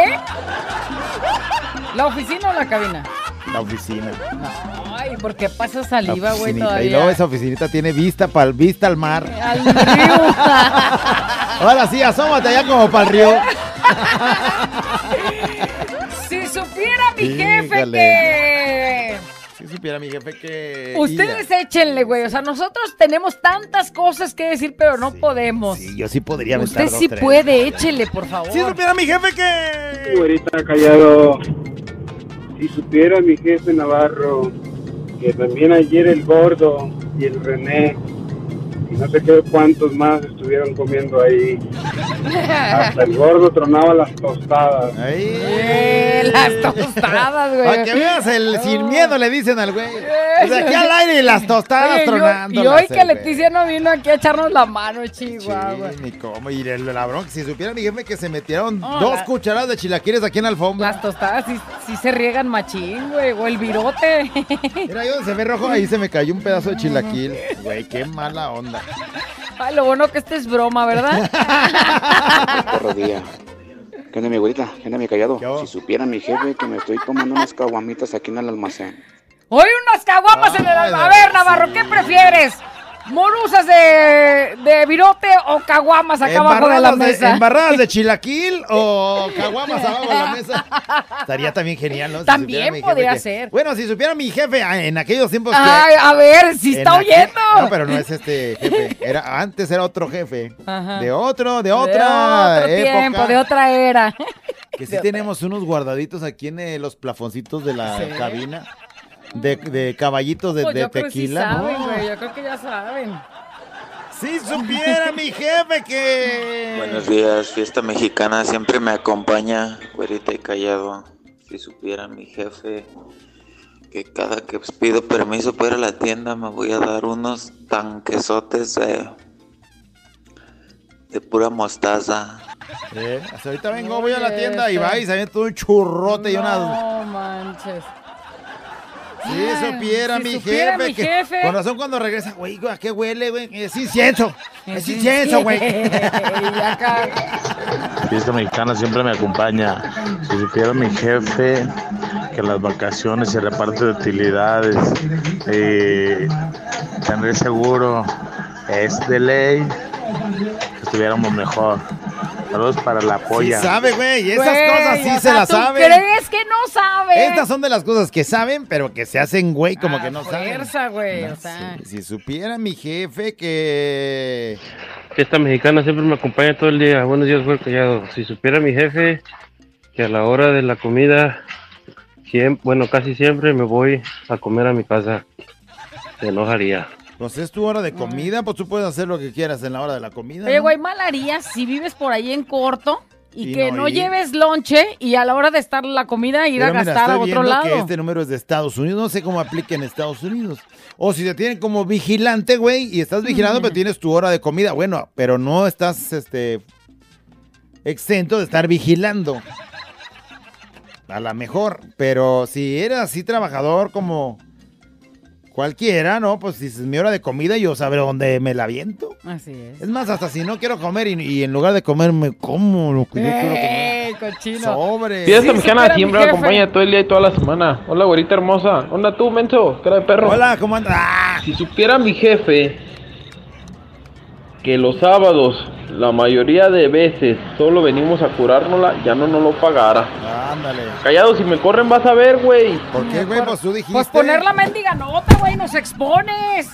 [SPEAKER 2] ¿La oficina o la cabina?
[SPEAKER 1] La oficina.
[SPEAKER 2] Ay, ¿por qué pasa saliva, güey, todavía?
[SPEAKER 1] Y luego esa oficinita tiene vista para vista al mar.
[SPEAKER 2] Al río. *laughs*
[SPEAKER 1] Ahora sí, asómate allá como para el río. *laughs*
[SPEAKER 2] si supiera mi jefe
[SPEAKER 1] Híjole.
[SPEAKER 2] que...
[SPEAKER 1] Si supiera mi jefe que...
[SPEAKER 2] Ustedes échenle, güey. O sea, nosotros tenemos tantas cosas que decir, pero no podemos.
[SPEAKER 1] Sí, yo sí podría aventar
[SPEAKER 2] Usted
[SPEAKER 1] dos,
[SPEAKER 2] sí
[SPEAKER 1] tres.
[SPEAKER 2] puede, échele, por favor.
[SPEAKER 1] Si supiera mi jefe que...
[SPEAKER 13] Güerita callado. Si supiera mi jefe Navarro que también ayer el gordo y el René y no sé qué cuántos más estuvieron comiendo ahí. Hasta el gordo tronaba las tostadas.
[SPEAKER 2] Eh, las tostadas, güey.
[SPEAKER 1] Para que veas el sin miedo le dicen al güey. O sea, aquí al aire y las tostadas
[SPEAKER 2] Oye, y hoy-
[SPEAKER 1] tronando.
[SPEAKER 2] Y hoy que Leticia no vino aquí a echarnos la mano, chihuahua.
[SPEAKER 1] Ni cómo. Y el, la bronca, si supiera mi jefe que se metieron dos
[SPEAKER 2] la-
[SPEAKER 1] cucharadas de chilaquiles aquí en la alfombra.
[SPEAKER 2] Las tostadas sí, sí se riegan machín, güey. O el virote. *laughs*
[SPEAKER 1] Mira, ahí donde se ve rojo, ahí se me cayó un pedazo de chilaquil. Güey, qué mala onda.
[SPEAKER 2] Ay, lo bueno que este es broma, ¿verdad? *laughs*
[SPEAKER 14] Perro día. ¿Qué onda mi abuelita? ¿Qué onda mi callado? Si supiera mi jefe que me estoy tomando unas caguamitas aquí en el almacén.
[SPEAKER 2] Hoy unas caguamas en el alma. A ver, Navarro, ¿qué prefieres? ¿Morusas de, de virote o caguamas acá abajo de la
[SPEAKER 1] de,
[SPEAKER 2] mesa?
[SPEAKER 1] embarradas de *laughs* chilaquil o caguamas abajo de la mesa. Estaría también genial, ¿no? Si
[SPEAKER 2] También podría
[SPEAKER 1] que-
[SPEAKER 2] ser.
[SPEAKER 1] Bueno, si supiera mi jefe ah, en aquellos tiempos que...
[SPEAKER 2] Ay, a ver, si está
[SPEAKER 1] aquel-
[SPEAKER 2] oyendo.
[SPEAKER 1] No, pero no es este jefe. Era, antes era otro jefe.
[SPEAKER 2] Ajá.
[SPEAKER 1] De otro, de otra
[SPEAKER 2] de otro
[SPEAKER 1] época.
[SPEAKER 2] tiempo, de otra era.
[SPEAKER 1] Que sí tenemos unos guardaditos aquí en eh, los plafoncitos de la
[SPEAKER 2] Sí.
[SPEAKER 1] cabina. De, de caballitos de,
[SPEAKER 2] Pues
[SPEAKER 1] de
[SPEAKER 2] sí
[SPEAKER 1] tequila,
[SPEAKER 2] saben,
[SPEAKER 1] ¿no?
[SPEAKER 2] saben.
[SPEAKER 1] Si supiera mi jefe que...
[SPEAKER 15] Buenos días, fiesta mexicana siempre me acompaña, güerita y callado. Si supiera mi jefe que cada que pido permiso para ir a la tienda me voy a dar unos tanquesotes de, de pura mostaza.
[SPEAKER 1] Eh, hasta ahorita vengo, voy a la tienda y va y se ve todo un churrote y una...
[SPEAKER 2] No manches.
[SPEAKER 1] Si
[SPEAKER 2] Ay,
[SPEAKER 1] supiera
[SPEAKER 2] si
[SPEAKER 1] mi
[SPEAKER 2] supiera
[SPEAKER 1] jefe
[SPEAKER 2] mi
[SPEAKER 1] que...
[SPEAKER 2] jefe.
[SPEAKER 1] Con razón cuando regresa, güey, ¿a qué huele, güey? Es incienso. Es incienso, güey. *laughs*
[SPEAKER 2] Y acá.
[SPEAKER 16] Fiesta mexicana siempre me acompaña. Si supiera mi jefe que las vacaciones se reparten de utilidades, eh, tener seguro es de ley, que estuviéramos mejor. Saludos para la
[SPEAKER 1] Sí
[SPEAKER 16] polla.
[SPEAKER 1] sabe, güey. Esas
[SPEAKER 2] Güey,
[SPEAKER 1] cosas sí
[SPEAKER 2] o
[SPEAKER 1] se las
[SPEAKER 2] ¿tú
[SPEAKER 1] saben.
[SPEAKER 2] crees que no sabe?
[SPEAKER 1] Estas son de las cosas que saben, pero que se hacen, güey, como que no saben.
[SPEAKER 2] Fuerza, güey,
[SPEAKER 1] No
[SPEAKER 2] o sea.
[SPEAKER 1] sé, Si supiera mi jefe que...
[SPEAKER 17] Fiesta mexicana siempre me acompaña todo el día. Buenos días, güey callado. Si supiera mi jefe que a la hora de la comida, bueno, casi siempre me voy a comer a mi casa, se enojaría.
[SPEAKER 1] Pues es tu hora de comida, pues tú puedes hacer lo que quieras en la hora de la comida.
[SPEAKER 2] Oye,
[SPEAKER 1] ¿no?
[SPEAKER 2] güey, mal harías si vives por ahí en corto y
[SPEAKER 1] Y
[SPEAKER 2] que
[SPEAKER 1] no
[SPEAKER 2] no, lleves lonche y a la hora de estar la comida ir
[SPEAKER 1] Pero
[SPEAKER 2] a
[SPEAKER 1] mira,
[SPEAKER 2] gastar a otro lado.
[SPEAKER 1] que este número es de Estados Unidos. No sé cómo aplica en Estados Unidos. O si te tienen como vigilante, güey, y estás vigilando, pero tienes tu hora de comida. Bueno, pero no estás, este, exento de estar vigilando. A lo mejor. Pero si eres así trabajador como cualquiera, ¿no? Pues dices, mi hora de comida, yo sabré dónde me la aviento.
[SPEAKER 2] Así es.
[SPEAKER 1] Es más, hasta si no quiero comer y, y en lugar de comer me como lo que yo quiero comer.
[SPEAKER 2] ¡Eh, cochino!
[SPEAKER 1] Sobre.
[SPEAKER 17] Fiesta
[SPEAKER 2] Sí,
[SPEAKER 17] mexicana siempre me acompaña todo el día y toda la semana. Hola, güerita hermosa. Hola, tú, menso, cara de perro.
[SPEAKER 1] Hola, ¿cómo andas? ¡Ah!
[SPEAKER 17] Si supiera mi jefe
[SPEAKER 18] que los sábados, la mayoría de veces, solo venimos a curárnosla, ya no nos lo pagara.
[SPEAKER 1] Ándale.
[SPEAKER 18] Callado, si me corren vas a ver, güey.
[SPEAKER 1] ¿Por qué, güey? Pues tú dijiste.
[SPEAKER 2] Pues poner la mendiga nota, güey, nos expones.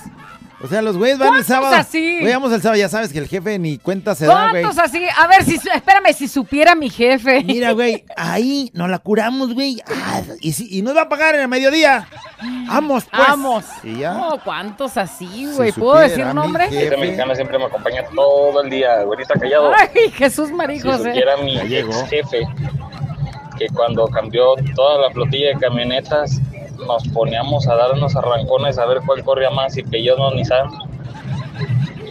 [SPEAKER 1] O sea, los güeyes van el
[SPEAKER 2] ¿Cuántos
[SPEAKER 1] sábado.
[SPEAKER 2] así?
[SPEAKER 1] Güey, vamos el sábado, ya sabes que el jefe ni cuenta se da, güey.
[SPEAKER 2] ¿Cuántos así? A ver, si, espérame, si supiera mi jefe.
[SPEAKER 1] Mira, güey, ahí nos la curamos, güey. Ah, y, si- y nos va a pagar en el mediodía. Vamos, pues.
[SPEAKER 2] Vamos.
[SPEAKER 1] Y ya.
[SPEAKER 2] No, ¿cuántos así, güey?
[SPEAKER 1] Si
[SPEAKER 2] ¿Puedo
[SPEAKER 1] supiera
[SPEAKER 2] decir
[SPEAKER 1] mi
[SPEAKER 2] nombre?
[SPEAKER 1] jefe.
[SPEAKER 19] Esta mexicana siempre me acompaña todo el día, güerita callado.
[SPEAKER 2] Ay, Jesús
[SPEAKER 19] Si
[SPEAKER 2] Marijos, eh.
[SPEAKER 19] supiera mi ex jefe que cuando cambió toda la flotilla de camionetas nos poníamos a darnos arrancones a ver cuál corría más y que yo no ni saben.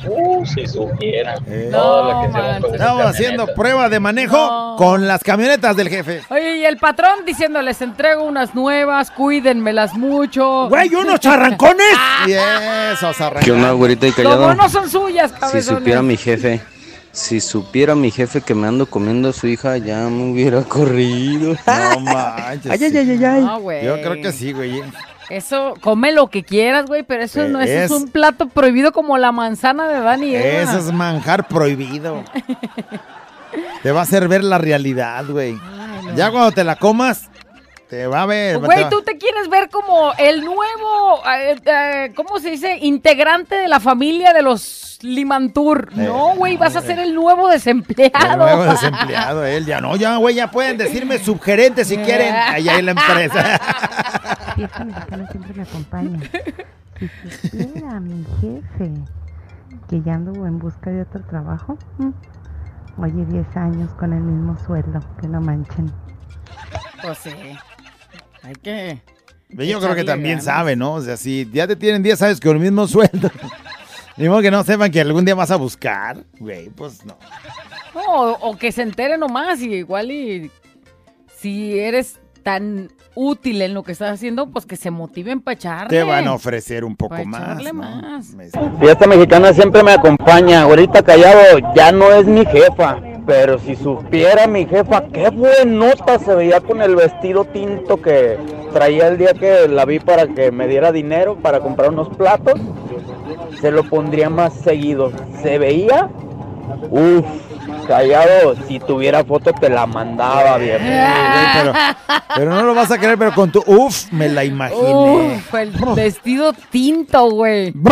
[SPEAKER 19] Uh, si supiera. Todo lo que hacemos con esas
[SPEAKER 1] Estamos haciendo prueba de manejo
[SPEAKER 2] No.
[SPEAKER 1] con las camionetas del jefe.
[SPEAKER 2] Oye, y el patrón diciéndoles, entrego unas nuevas, cuídenmelas mucho.
[SPEAKER 1] Güey, unos charrancones. *laughs* y esos arrancones.
[SPEAKER 20] ¿Qué onda, güerita y callado?
[SPEAKER 2] Como no son suyas,
[SPEAKER 20] Si
[SPEAKER 2] cabezones.
[SPEAKER 20] supiera mi jefe, si supiera mi jefe que me ando comiendo a su hija, ya me hubiera *laughs* corrido.
[SPEAKER 1] No manches.
[SPEAKER 20] Ay, ay, ay, ay, ay.
[SPEAKER 2] No, güey.
[SPEAKER 1] Yo creo que sí, güey.
[SPEAKER 2] Eso, come lo que quieras, güey, pero eso no eso es,
[SPEAKER 1] Es-
[SPEAKER 2] un plato prohibido como la manzana de Dani.
[SPEAKER 1] Eso es manjar prohibido. *laughs* te va a hacer ver la realidad, güey. Ya cuando te la comas, te va a ver.
[SPEAKER 2] Güey, tú te quieres ver como el nuevo, eh, eh, ¿cómo se dice? Integrante de la familia de los Limantur. no, güey, vas a ser el nuevo
[SPEAKER 1] El
[SPEAKER 2] desempleado.
[SPEAKER 1] nuevo *laughs* desempleado, él ya no, ya, güey, ya pueden decirme subgerente si quieren, allá en la empresa.
[SPEAKER 21] Mexicana siempre me acompaña. Si supiera mi jefe que ya ando en busca de otro trabajo, oye, 10 años *laughs* con el mismo sueldo, que no manchen.
[SPEAKER 2] Pues sí. Hay que.
[SPEAKER 1] Yo creo que también
[SPEAKER 2] ganas.
[SPEAKER 1] sabe, ¿no? O sea, si ya te tienen 10 años con el mismo sueldo. *laughs* Ni modo que no sepan que algún día vas a buscar, güey, pues no.
[SPEAKER 2] No, o, o que se entere nomás y igual y si eres tan útil en lo que estás haciendo, pues que se motiven para echarle.
[SPEAKER 1] Te van a ofrecer un poco más, ¿no?
[SPEAKER 2] más.
[SPEAKER 22] Y esta mexicana siempre me acompaña. Ahorita callado, ya no es mi jefa. Pero si supiera mi jefa, qué buenota se veía con el vestido tinto que traía el día que la vi para que me diera dinero para comprar unos platos. Se lo pondría más seguido. Se veía, uff, callado. Si tuviera foto, te la mandaba, viejo.
[SPEAKER 1] pero, pero no lo vas a creer, pero con tu uf, me la imaginé.
[SPEAKER 2] Uf, el vestido tinto, güey. *laughs*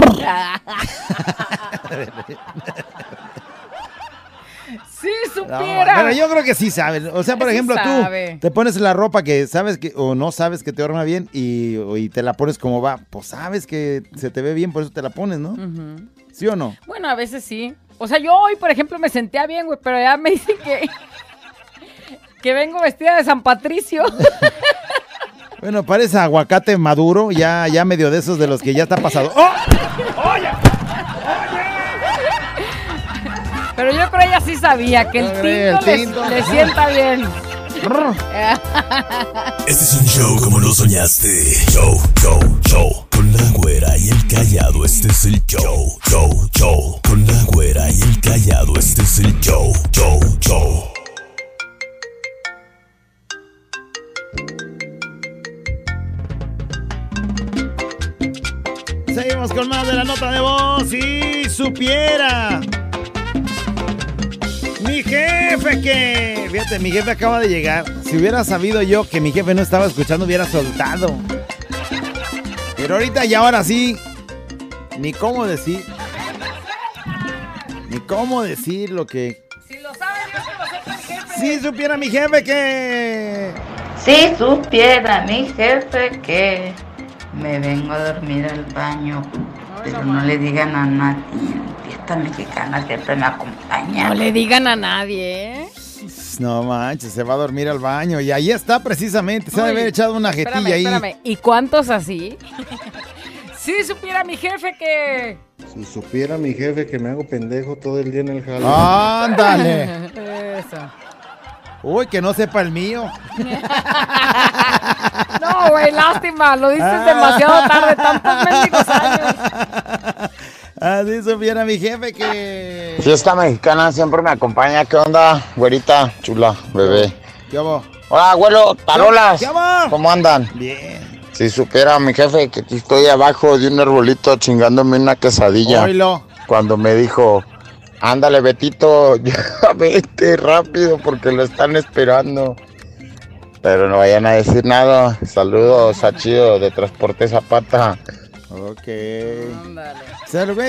[SPEAKER 1] No,
[SPEAKER 2] supiera.
[SPEAKER 1] pero yo creo que sí saben. O sea, por
[SPEAKER 2] Sí
[SPEAKER 1] ejemplo,
[SPEAKER 2] sabe.
[SPEAKER 1] tú te pones la ropa que sabes que o no sabes que te arma bien y, te la pones como va. Pues sabes que se te ve bien, por eso te la pones, ¿no? ¿Sí o no?
[SPEAKER 2] Bueno, a veces sí. O sea, yo hoy, por ejemplo, me sentía bien, güey, pero ya me dicen que. *laughs* que vengo vestida de San Patricio. *laughs*
[SPEAKER 1] Bueno, parece aguacate maduro, ya, ya medio de esos de los que ya está pasado. ¡Oh! *laughs*
[SPEAKER 2] pero yo creo ella sí sabía que el
[SPEAKER 1] Hombre, el
[SPEAKER 2] tinto, le-
[SPEAKER 1] tinto.
[SPEAKER 2] Le, sienta bien.
[SPEAKER 4] Este es un show como lo soñaste. Show, show, show. Con la güera y el callado, este es el show. Show, show. Con la güera y el callado, este es el show. Show, show.
[SPEAKER 1] Seguimos con más de la nota de voz. Si supiera. Mi jefe que... Fíjate, mi jefe acaba de llegar. Si hubiera sabido yo que mi jefe no estaba escuchando, hubiera soltado. Pero ahorita y ahora sí. Ni cómo decir. Ni cómo decir lo que... Si supiera mi jefe que...
[SPEAKER 23] Si supiera mi jefe que me vengo a dormir al baño, pero no le digan a nadie. Esta mexicana siempre me acompaña.
[SPEAKER 2] No le digan a nadie, ¿eh?
[SPEAKER 1] No manches, se va a dormir al baño. Y ahí está precisamente. Se ha de haber echado una jetilla
[SPEAKER 2] Espérame,
[SPEAKER 1] ahí.
[SPEAKER 2] espérame. ¿Y cuántos así? *laughs* si supiera mi jefe que...
[SPEAKER 24] Si supiera mi jefe que me hago pendejo todo el día en el jale.
[SPEAKER 1] Ándale. *laughs*
[SPEAKER 2] Eso.
[SPEAKER 1] Uy, que no sepa el mío. *laughs*
[SPEAKER 2] No, güey, lástima. Lo dices demasiado tarde. Tantos mendigos años.
[SPEAKER 1] Así supiera mi jefe que...
[SPEAKER 25] Fiesta mexicana siempre me acompaña. ¿Qué onda, güerita, chula, bebé?
[SPEAKER 1] ¿Qué hago?
[SPEAKER 25] Hola, abuelo, tarolas.
[SPEAKER 1] ¿Qué hago?
[SPEAKER 25] ¿Cómo andan?
[SPEAKER 1] Bien.
[SPEAKER 25] Si supiera mi jefe que aquí estoy abajo de un arbolito chingándome una quesadilla.
[SPEAKER 1] Oilo.
[SPEAKER 25] Cuando me dijo, Ándale, Betito, *laughs* ya vete rápido porque lo están esperando. Pero no vayan a decir nada. Saludos a Chido de Transporte Zapata.
[SPEAKER 1] Ok.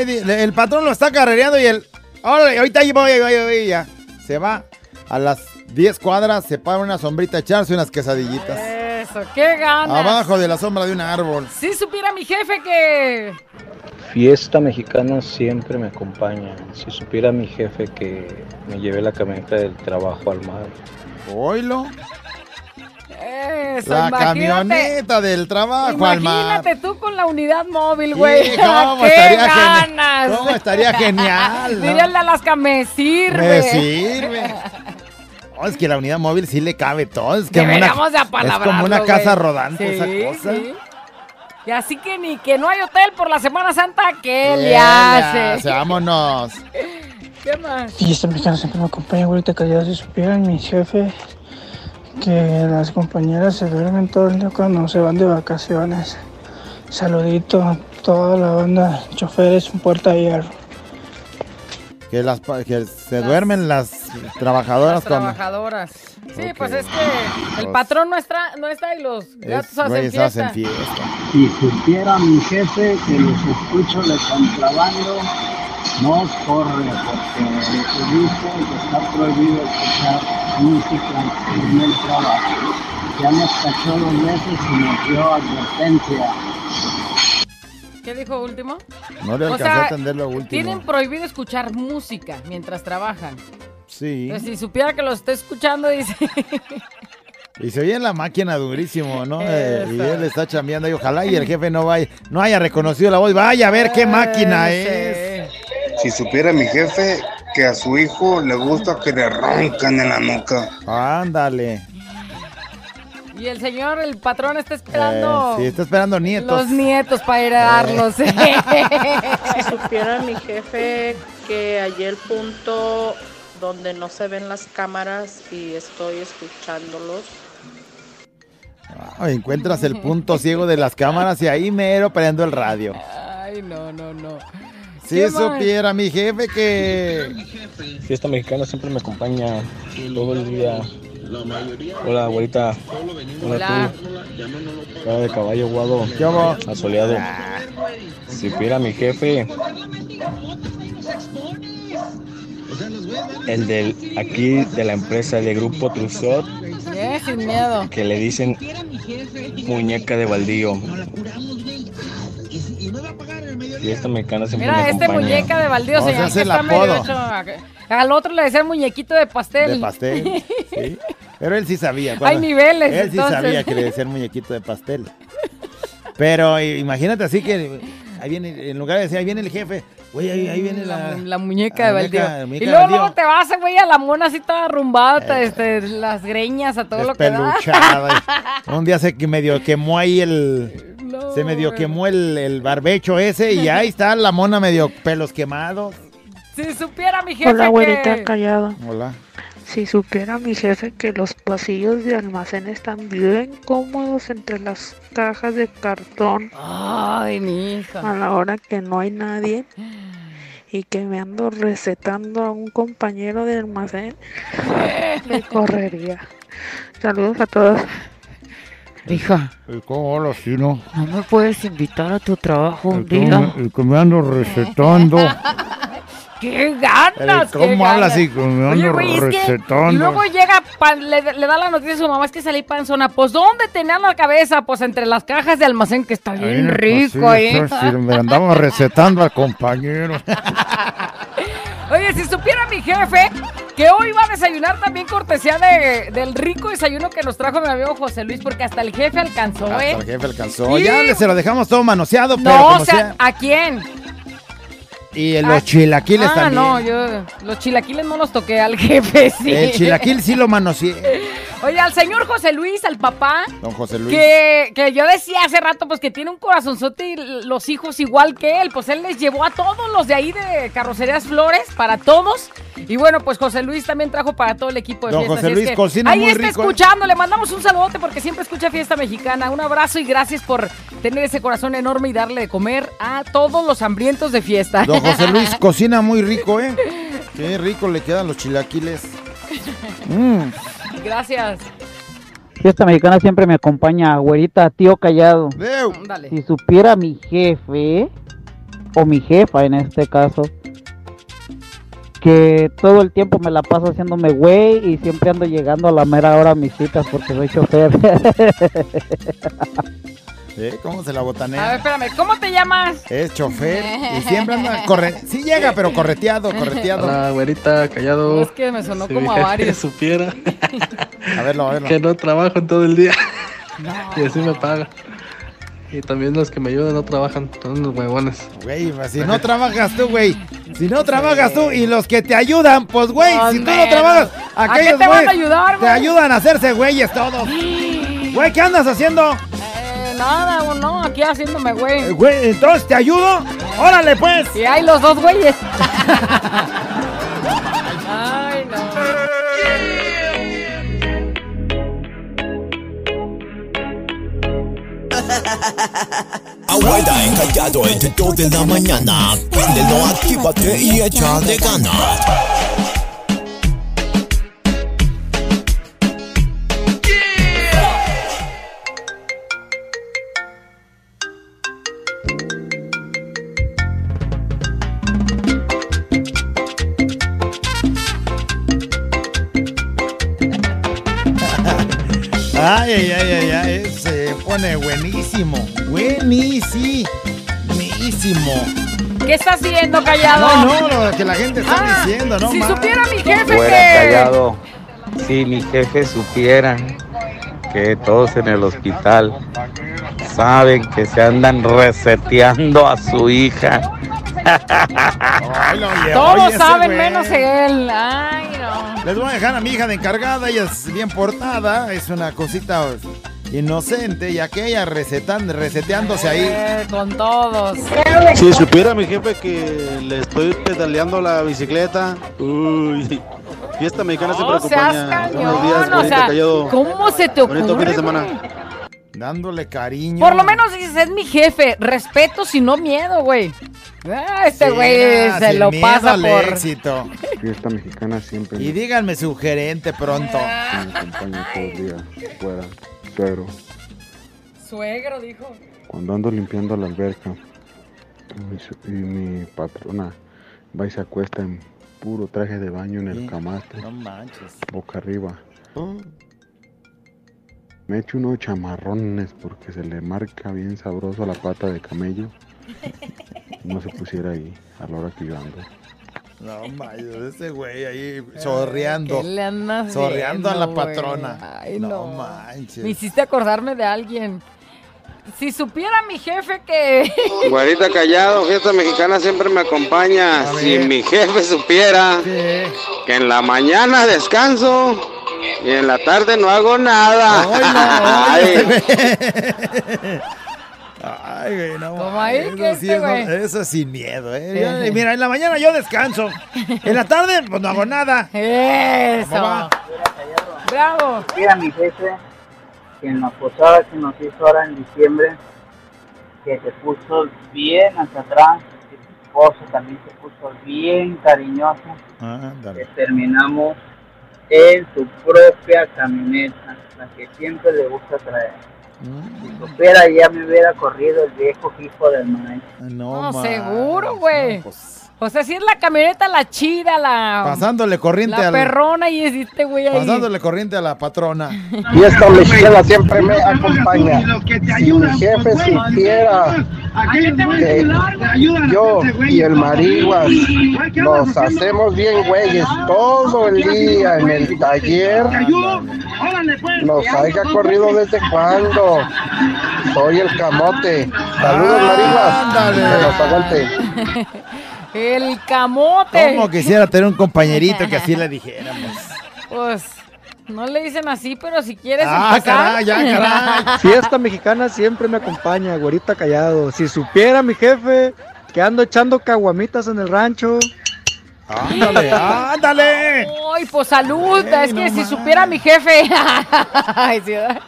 [SPEAKER 1] Di- el patrón lo está carrereando y el. Órale, ahorita ahí voy, voy, voy, ya. Se va a las 10 cuadras, se para una sombrita a echarse unas quesadillitas.
[SPEAKER 2] Eso, qué ganas.
[SPEAKER 1] Abajo de la sombra de un árbol.
[SPEAKER 2] Si supiera mi jefe que...
[SPEAKER 26] Fiesta mexicana siempre me acompaña. Si supiera mi jefe que me llevé la camioneta del trabajo al mar.
[SPEAKER 1] Oilo.
[SPEAKER 2] Eso,
[SPEAKER 1] La
[SPEAKER 2] imagínate.
[SPEAKER 1] camioneta del trabajo al mar.
[SPEAKER 2] Imagínate tú con la unidad móvil, güey.
[SPEAKER 1] Sí, ¿cómo *laughs*
[SPEAKER 2] ¡Qué
[SPEAKER 1] estaría geni-
[SPEAKER 2] ganas!
[SPEAKER 1] cómo estaría genial, *laughs* ¿no?
[SPEAKER 2] Dile al de Alaska, me sirve.
[SPEAKER 1] Me sirve. Oh, es que la unidad móvil sí le cabe todo. Es, que como una, es como una casa
[SPEAKER 2] güey.
[SPEAKER 1] rodante esa cosa.
[SPEAKER 2] sí. Y así que ni que no hay hotel por la Semana Santa, ¿qué le hace?
[SPEAKER 1] ya, Vámonos. *laughs*
[SPEAKER 2] ¿Qué más?
[SPEAKER 27] Y esta mexicana siempre me acompaña, ahorita callado si supieran mi jefe que las compañeras se duermen todo el día cuando se van de vacaciones. Saludito a toda la banda, choferes en Puerta de Hierro.
[SPEAKER 1] Que, las, que se duermen las trabajadoras
[SPEAKER 2] Las
[SPEAKER 1] cuando...
[SPEAKER 2] trabajadoras. Sí, pues es que el
[SPEAKER 1] Los-
[SPEAKER 2] patrón no está, no está y los gatos hacen
[SPEAKER 1] güeyes
[SPEAKER 2] fiesta.
[SPEAKER 1] hacen fiesta.
[SPEAKER 28] Si supiera mi jefe que los escucho de contrabando, no corre porque dice que está prohibido escuchar música en el trabajo. Ya nos cachó dos veces y nos dio advertencia.
[SPEAKER 2] ¿Qué dijo último?
[SPEAKER 1] No le
[SPEAKER 2] sea,
[SPEAKER 1] a atender lo último.
[SPEAKER 2] Tienen prohibido escuchar música mientras trabajan.
[SPEAKER 1] Sí.
[SPEAKER 2] Entonces, si supiera que lo está escuchando, dice.
[SPEAKER 1] Y se oye en la máquina durísimo, ¿no? *laughs* Eh, y él está chambeando y ojalá y el jefe no vaya, no haya reconocido la voz. Vaya a ver qué máquina es.
[SPEAKER 29] Si supiera mi jefe que a su hijo le gusta que le roncan en la nuca.
[SPEAKER 1] Ándale.
[SPEAKER 2] Y el señor, el patrón, está esperando.
[SPEAKER 1] Eh, sí, está esperando nietos.
[SPEAKER 2] Los nietos para heredarlos.
[SPEAKER 30] Si supiera mi jefe que allí el punto donde no se ven las cámaras y estoy escuchándolos.
[SPEAKER 1] Ah, encuentras el punto ciego de las cámaras y ahí mero prendo el radio.
[SPEAKER 2] Ay, no, no, no.
[SPEAKER 1] Si supiera mi jefe que...
[SPEAKER 26] Fiesta mexicana siempre me acompaña todo el día. Hola, abuelita. Hola,
[SPEAKER 2] Hola.
[SPEAKER 26] tú. Cara de caballo guado.
[SPEAKER 1] ¿Qué hubo?
[SPEAKER 26] Asoleado. Si supiera mi jefe. El del aquí de la empresa de Grupo Trusot
[SPEAKER 2] Eh, sin miedo.
[SPEAKER 26] que le dicen muñeca de baldío. Fiesta mexicana siempre
[SPEAKER 2] Mira,
[SPEAKER 26] me
[SPEAKER 2] este
[SPEAKER 26] acompaña.
[SPEAKER 2] muñeca de baldío,
[SPEAKER 1] O sea,
[SPEAKER 2] señor,
[SPEAKER 1] es
[SPEAKER 2] que
[SPEAKER 1] el
[SPEAKER 2] está medio
[SPEAKER 1] apodo.
[SPEAKER 2] hecho- Al otro le decían muñequito de pastel.
[SPEAKER 1] De pastel. Sí. Pero él sí sabía.
[SPEAKER 2] Hay niveles,
[SPEAKER 1] Él sí
[SPEAKER 2] entonces.
[SPEAKER 1] sabía que le decían muñequito de pastel. Pero eh, imagínate así que ahí viene, en lugar de decir, ahí viene el jefe, güey, ahí, ahí viene la,
[SPEAKER 2] La muñeca de
[SPEAKER 1] la
[SPEAKER 2] baldío.
[SPEAKER 1] muñeca- la muñeca
[SPEAKER 2] Y luego, luego te vas, güey, a la mona así toda arrumbada, este, las greñas, a todo lo que da. *laughs*
[SPEAKER 1] Un día se que medio quemó ahí el... se medio quemó el, el barbecho ese y ahí está la mona medio pelos quemados.
[SPEAKER 2] Si supiera mi jefe
[SPEAKER 27] Hola, güerita
[SPEAKER 2] que...
[SPEAKER 27] callado.
[SPEAKER 1] Hola.
[SPEAKER 27] Si supiera mi jefe que los pasillos de almacén están bien cómodos entre las cajas de cartón.
[SPEAKER 2] Ay, mi hija.
[SPEAKER 27] A la hora que no hay nadie y que me ando recetando a un compañero de almacén, *laughs* me correría. Saludos a todos.
[SPEAKER 2] Hija,
[SPEAKER 1] ¿Cómo hablas así, no?
[SPEAKER 2] ¿no me puedes invitar a tu trabajo un
[SPEAKER 1] que
[SPEAKER 2] día?
[SPEAKER 1] me- el que me ando recetando. *laughs*
[SPEAKER 2] ¡Qué ganas!
[SPEAKER 1] ¿Cómo
[SPEAKER 2] qué
[SPEAKER 1] habla
[SPEAKER 2] ganas!
[SPEAKER 1] así? Que me
[SPEAKER 2] Oye,
[SPEAKER 1] ando
[SPEAKER 2] güey, es que-
[SPEAKER 1] recetando.
[SPEAKER 2] Y luego llega, le, le da la noticia a su mamá, es que salí panzona. Pues, ¿dónde tenía la cabeza? Pues, entre las cajas de almacén, que está bien
[SPEAKER 1] en el
[SPEAKER 2] rico
[SPEAKER 1] pasillo,
[SPEAKER 2] ahí.
[SPEAKER 1] pues, me andaba recetando al compañero. *laughs*
[SPEAKER 2] Oye, si supiera mi jefe que hoy va a desayunar también cortesía de, del rico desayuno que nos trajo mi amigo José Luis, porque hasta el jefe alcanzó,
[SPEAKER 1] Hasta
[SPEAKER 2] ¿eh?
[SPEAKER 1] el jefe alcanzó. Ya se lo dejamos todo manoseado, pero
[SPEAKER 2] No, o sea,
[SPEAKER 1] sea.
[SPEAKER 2] ¿a quién?
[SPEAKER 1] Y
[SPEAKER 2] Ah,
[SPEAKER 1] los chilaquiles
[SPEAKER 2] ah,
[SPEAKER 1] también.
[SPEAKER 2] no, yo los chilaquiles no los toqué al *laughs* jefe, sí.
[SPEAKER 1] El chilaquil sí lo manoseé. *laughs*
[SPEAKER 2] Oye, al señor José Luis, al papá,
[SPEAKER 1] Don José Luis.
[SPEAKER 2] que, que yo decía hace rato, pues que tiene un corazonzote y los hijos igual que él, pues él les llevó a todos los de ahí de Carrocerías Flores, para todos. Y bueno, pues José Luis también trajo para todo el equipo de
[SPEAKER 1] Don
[SPEAKER 2] fiesta.
[SPEAKER 1] José
[SPEAKER 2] así es
[SPEAKER 1] Luis
[SPEAKER 2] que
[SPEAKER 1] cocina
[SPEAKER 2] ahí
[SPEAKER 1] muy
[SPEAKER 2] está
[SPEAKER 1] rico,
[SPEAKER 2] escuchando, le mandamos un saludote porque siempre escucha Fiesta Mexicana. Un abrazo y gracias por tener ese corazón enorme y darle de comer a todos los hambrientos de fiesta.
[SPEAKER 1] Don José Luis *laughs* cocina muy rico, ¿eh? Qué rico le quedan los chilaquiles. Mm.
[SPEAKER 2] Gracias.
[SPEAKER 31] Fiesta mexicana siempre me acompaña, güerita, tío callado.
[SPEAKER 2] Dale.
[SPEAKER 31] Si supiera mi jefe, o mi jefa en este caso, que todo el tiempo me la paso haciéndome güey y siempre ando llegando a la mera hora a mis citas porque soy chofer. *laughs*
[SPEAKER 1] ¿Eh? ¿Cómo se la
[SPEAKER 2] A ver,
[SPEAKER 1] botanea?
[SPEAKER 2] espérame, ¿cómo te llamas?
[SPEAKER 1] Es chofer y *laughs* siempre anda corre... Sí llega, pero correteado, correteado.
[SPEAKER 32] Hola, güerita, callado.
[SPEAKER 2] Es que me sonó
[SPEAKER 32] Si
[SPEAKER 2] como a varios. *laughs*
[SPEAKER 32] supiera
[SPEAKER 1] A verlo, a verlo.
[SPEAKER 32] que no trabajo en todo el día *laughs* y así me paga. Y también los que me ayudan no trabajan, son unos huevones.
[SPEAKER 1] Güey, pues, si no trabajas tú, güey. Si no trabajas tú y los que te ayudan, pues, güey, si tú no trabajas,
[SPEAKER 2] ¿a qué
[SPEAKER 1] aquellos
[SPEAKER 2] te van a ayudar,
[SPEAKER 1] Te
[SPEAKER 2] güey?
[SPEAKER 1] ayudan a hacerse güeyes todos. Güey, ¿qué andas haciendo?
[SPEAKER 2] Nada, no, aquí haciéndome güey.
[SPEAKER 1] Eh, Güey, entonces, ¿te ayudo? Órale, pues.
[SPEAKER 2] Y hay los dos güeyes. *laughs* Ay, no.
[SPEAKER 4] Abuela encallado entre dos de la mañana. Préndelo, actívate y échale ganas.
[SPEAKER 1] Ay, ay, ay, ay, ay, se pone buenísimo. Buenísimo. Buenísimo.
[SPEAKER 2] ¿Qué estás haciendo, callado?
[SPEAKER 1] No, no, lo que la gente está
[SPEAKER 2] Ah,
[SPEAKER 1] diciendo, no
[SPEAKER 2] Si
[SPEAKER 1] más.
[SPEAKER 2] supiera mi jefe
[SPEAKER 20] Fuera
[SPEAKER 2] que.
[SPEAKER 20] callado. Si mi jefe supiera que todos en el hospital saben que se andan reseteando a su hija. *laughs*
[SPEAKER 2] Todos saben menos él. Ay.
[SPEAKER 1] Les voy a dejar a mi hija de encargada, ella es bien portada, es una cosita inocente y aquella recetan, reseteándose ahí.
[SPEAKER 2] Eh, con todos.
[SPEAKER 24] Si supiera mi jefe que le estoy pedaleando la bicicleta, uy, fiesta mexicana siempre
[SPEAKER 2] No seas
[SPEAKER 24] acompaña.
[SPEAKER 2] cañón,
[SPEAKER 24] Buenos días,
[SPEAKER 2] o sea. ¿cómo se te
[SPEAKER 24] Bonito fin
[SPEAKER 2] ocurre,
[SPEAKER 24] de semana.
[SPEAKER 1] Dándole cariño.
[SPEAKER 2] Por lo menos dices, es mi jefe. Respeto, si no miedo, güey. Ah, este
[SPEAKER 1] Sí,
[SPEAKER 2] güey se lo pasa
[SPEAKER 1] al
[SPEAKER 2] por.
[SPEAKER 1] éxito.
[SPEAKER 24] Fiesta mexicana siempre
[SPEAKER 1] Y díganme su gerente pronto.
[SPEAKER 24] me acompaña todo el día fuera, pero
[SPEAKER 2] Suegro, dijo.
[SPEAKER 24] cuando ando limpiando la alberca y mi patrona va y se acuesta en puro traje de baño en el camastro,
[SPEAKER 1] No manches.
[SPEAKER 24] boca arriba. Me echo unos chamarrones porque se le marca bien sabroso la pata de camello. No se pusiera ahí a la hora que yo ando.
[SPEAKER 1] No manches, *laughs* ese güey ahí sorreando.
[SPEAKER 2] ¿Qué le andas
[SPEAKER 1] Sorreando a la patrona.
[SPEAKER 2] Ay,
[SPEAKER 1] no,
[SPEAKER 2] no.
[SPEAKER 1] manches.
[SPEAKER 2] Me hiciste acordarme de alguien. Si supiera mi jefe que. *laughs*
[SPEAKER 14] Güerita callado, fiesta mexicana siempre me acompaña. Si mi jefe supiera que en la mañana descanso y en la tarde no hago nada. Ay. *laughs*
[SPEAKER 1] Ay, güey, no.
[SPEAKER 2] Como ahí
[SPEAKER 1] eso,
[SPEAKER 2] que
[SPEAKER 1] sí
[SPEAKER 2] este
[SPEAKER 1] no-
[SPEAKER 2] güey.
[SPEAKER 1] eso es sin miedo, ¿eh? Yo- mira, en la mañana yo descanso. En la tarde, pues no hago nada.
[SPEAKER 2] Eso.
[SPEAKER 1] ¿Cómo va?
[SPEAKER 2] Bravo.
[SPEAKER 22] Mira mi jefe, que en la posada que nos hizo ahora en diciembre, que se puso bien hacia atrás, que su esposo también se puso bien cariñoso, que terminamos en su propia camioneta, la que siempre le gusta traer. Si supiera ya me hubiera corrido el viejo hijo del maestro.
[SPEAKER 1] No,
[SPEAKER 2] No,
[SPEAKER 1] ma-
[SPEAKER 2] seguro, güey. O sea, si es la camioneta la chida, la.
[SPEAKER 1] Pasándole corriente
[SPEAKER 2] La
[SPEAKER 1] al.
[SPEAKER 2] perrona y es este güey ahí.
[SPEAKER 1] Pasándole corriente a la patrona.
[SPEAKER 11] Fiesta mexicana siempre me acompaña. Si mi jefe supiera que yo y el Mariguas nos hacemos bien güeyes todo el día en el taller, nos haya corrido desde cuando. Soy el camote. Saludos, Mariguas. Que nos aguante. *laughs*
[SPEAKER 2] El camote.
[SPEAKER 1] Como quisiera tener un compañerito que así le *laughs* dijéramos.
[SPEAKER 2] Pues no le dicen así, pero si quieres
[SPEAKER 1] Ah,
[SPEAKER 2] empezar.
[SPEAKER 1] caray, ya, caray.
[SPEAKER 33] Fiesta mexicana siempre me acompaña, güerita callado. Si supiera mi jefe que ando echando caguamitas en el rancho.
[SPEAKER 1] Ándale, ándale.
[SPEAKER 2] Ay, pues salud. es que si supiera mi jefe. *laughs* Ay, ¿verdad?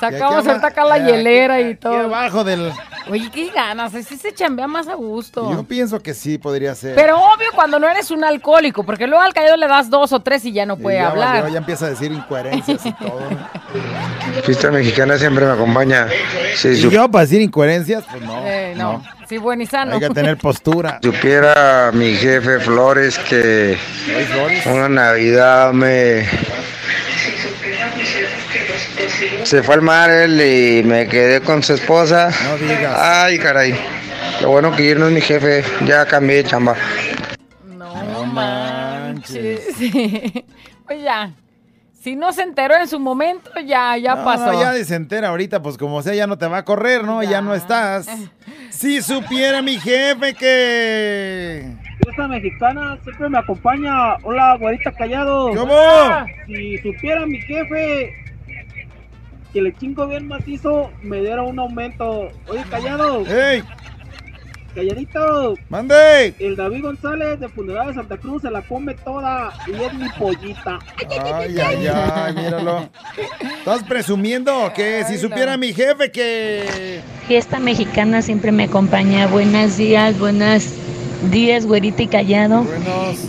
[SPEAKER 2] Sacamos
[SPEAKER 1] aquí
[SPEAKER 2] ahorita acá la
[SPEAKER 1] aquí-
[SPEAKER 2] hielera y
[SPEAKER 1] Aquí
[SPEAKER 2] todo.
[SPEAKER 1] abajo del,
[SPEAKER 2] Oye, qué ganas, así se chambea más a gusto.
[SPEAKER 1] Yo pienso que sí podría ser.
[SPEAKER 2] Pero obvio cuando no eres un alcohólico, porque luego al caído le das dos o tres y ya no
[SPEAKER 1] Y
[SPEAKER 2] puede
[SPEAKER 1] ya
[SPEAKER 2] hablar.
[SPEAKER 1] valió, ya empieza a decir incoherencias y todo. ¿no?
[SPEAKER 34] Fiesta mexicana siempre me acompaña.
[SPEAKER 1] Y yo para decir incoherencias, pues no.
[SPEAKER 2] Eh, no. Sí, buen y sano.
[SPEAKER 1] Hay que tener postura.
[SPEAKER 34] supiera mi jefe Flores que una Navidad me se fue al mar él y me quedé con su esposa.
[SPEAKER 1] No digas.
[SPEAKER 34] Ay, caray. Lo bueno que yo no es mi jefe, ya cambié de chamba.
[SPEAKER 2] No manches. Sí. *laughs* Pues ya. Si no se enteró en su momento, ya, ya
[SPEAKER 1] No,
[SPEAKER 2] pasó.
[SPEAKER 1] ya de se entera ahorita, pues como sea, ya no te va a correr, ¿no? Ya, no estás. *laughs* Si supiera mi jefe que...
[SPEAKER 33] Fiesta mexicana siempre me acompaña. Hola, güerita callado.
[SPEAKER 1] ¿Cómo?
[SPEAKER 33] Si supiera mi jefe que le chingo bien macizo, me diera un aumento. Oye, callado.
[SPEAKER 1] ¡Ey!
[SPEAKER 33] Calladito.
[SPEAKER 1] ¡Mande!
[SPEAKER 33] El David González de Funeral de Santa Cruz se la come toda y es mi pollita.
[SPEAKER 1] Ay, ay, ay, míralo. ¿Estás presumiendo que si supiera mi jefe que...
[SPEAKER 35] Fiesta mexicana siempre me acompaña. Buenos días, buenos días, güerita y callado.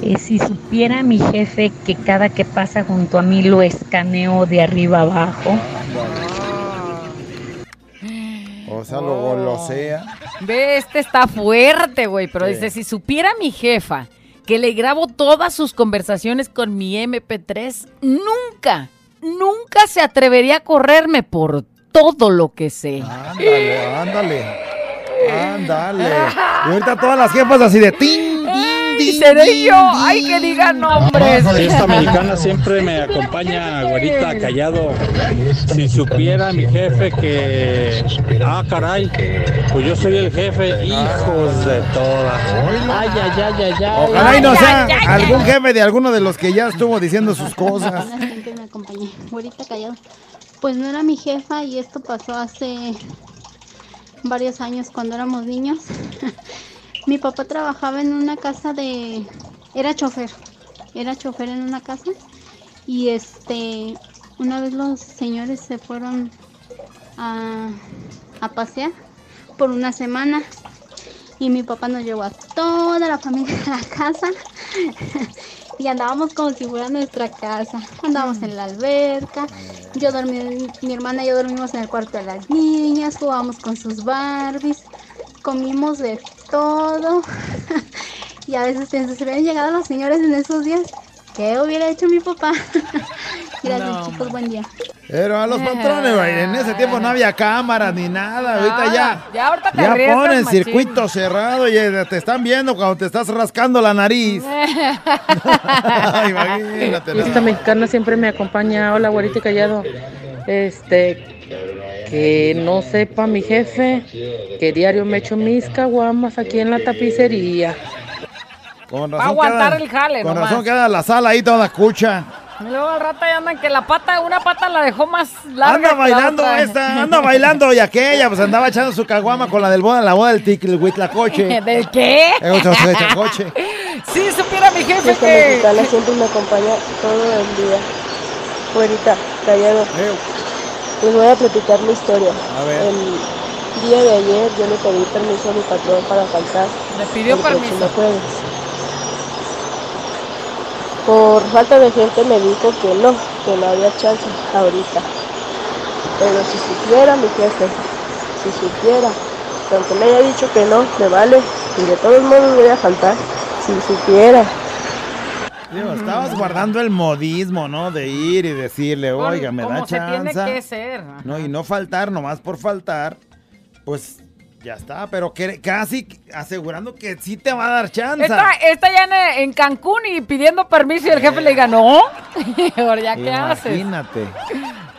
[SPEAKER 35] Eh, si supiera mi jefe que cada que pasa junto a mí lo escaneo de arriba abajo.
[SPEAKER 1] Sea, lo golosea.
[SPEAKER 2] Ve, este está fuerte, güey. Pero
[SPEAKER 1] Sí.
[SPEAKER 2] dice, si supiera mi jefa que le grabo todas sus conversaciones con mi MP3, nunca, nunca se atrevería a correrme por todo lo que sé.
[SPEAKER 1] Ándale, ándale. Ándale. Y ahorita todas las jefas así de tin, din,
[SPEAKER 2] seré yo. Ay, que digan nombres.
[SPEAKER 36] Fiesta mexicana siempre me acompaña, güerita, callado. Si supiera mi jefe que. Ah, caray. Pues yo soy el jefe, hijos de todas. Ay, ay, ay, ay, ay.
[SPEAKER 1] Ojalá y no sea algún jefe de alguno de los que ya estuvo diciendo sus cosas.
[SPEAKER 37] siempre me acompañé. Ahorita callado. Pues no era mi jefa y esto pasó hace varios años cuando éramos niños. Mi papá trabajaba en una casa de... Era chofer. Era chofer en una casa. Y este... Una vez los señores se fueron a, a pasear por una semana. Y mi papá nos llevó a toda la familia a la casa. *laughs* y andábamos como si fuera nuestra casa. Andábamos en la alberca. Yo dormí, mi hermana y yo dormimos en el cuarto de las niñas. Jugábamos con sus Barbies. Comimos de todo. *laughs* y a veces pienso, si hubieran llegado los señores en esos días, ¿qué hubiera hecho mi papá? *laughs* Gracias
[SPEAKER 1] No,
[SPEAKER 37] chicos, buen día.
[SPEAKER 1] Pero a los patrones, güey, en ese tiempo no había cámaras ni nada. Ahorita ya.
[SPEAKER 2] Ya ahorita te
[SPEAKER 1] Ya ponen
[SPEAKER 2] machín.
[SPEAKER 1] circuito cerrado y eh, te están viendo cuando te estás rascando la nariz. *laughs* Ay, imagínate.
[SPEAKER 38] Fiesta mexicana siempre me acompaña. Hola, güerita y callado. Este, que no sepa mi jefe que diario me echo mis caguamas aquí en la tapicería.
[SPEAKER 1] Con
[SPEAKER 2] Va a aguantar el jale
[SPEAKER 1] Con
[SPEAKER 2] nomás.
[SPEAKER 1] razón queda la sala ahí toda cucha.
[SPEAKER 2] Y luego al rato ya andan que la pata, una pata la dejó más larga.
[SPEAKER 1] Anda
[SPEAKER 2] la
[SPEAKER 1] bailando esta, anda bailando y aquella, pues andaba echando su caguama con la del boda, la boda del ticl, huitlacoche. *laughs*
[SPEAKER 2] ¿Del qué?
[SPEAKER 1] Otro huitlacoche. *laughs*
[SPEAKER 2] Si supiera mi jefe
[SPEAKER 38] Fiesta
[SPEAKER 2] que...
[SPEAKER 38] siempre me acompaña todo el día. Güerita, callado. Les voy a platicar mi historia.
[SPEAKER 1] A ver.
[SPEAKER 38] El día de ayer yo le pedí permiso a mi patrón para faltar.
[SPEAKER 2] Le pidió
[SPEAKER 38] el
[SPEAKER 2] permiso.
[SPEAKER 38] jueves. Por falta de gente me dijo que no, que no había chance ahorita. Pero si supiera mi jefe, si supiera, que aunque me haya dicho que no, me vale, y de todos modos voy a faltar, si supiera.
[SPEAKER 1] Digo, estabas guardando el modismo, ¿no? De ir y decirle, oiga, me da
[SPEAKER 2] como se tiene
[SPEAKER 1] chance.
[SPEAKER 2] que ser.
[SPEAKER 1] No, y no faltar, nomás por faltar, pues ya está, pero que, casi asegurando que sí te va a dar chance.
[SPEAKER 2] Esta ya en, en Cancún y pidiendo permiso y el jefe le diga, no. *laughs* Ahora ya, ¿qué haces?
[SPEAKER 1] Imagínate.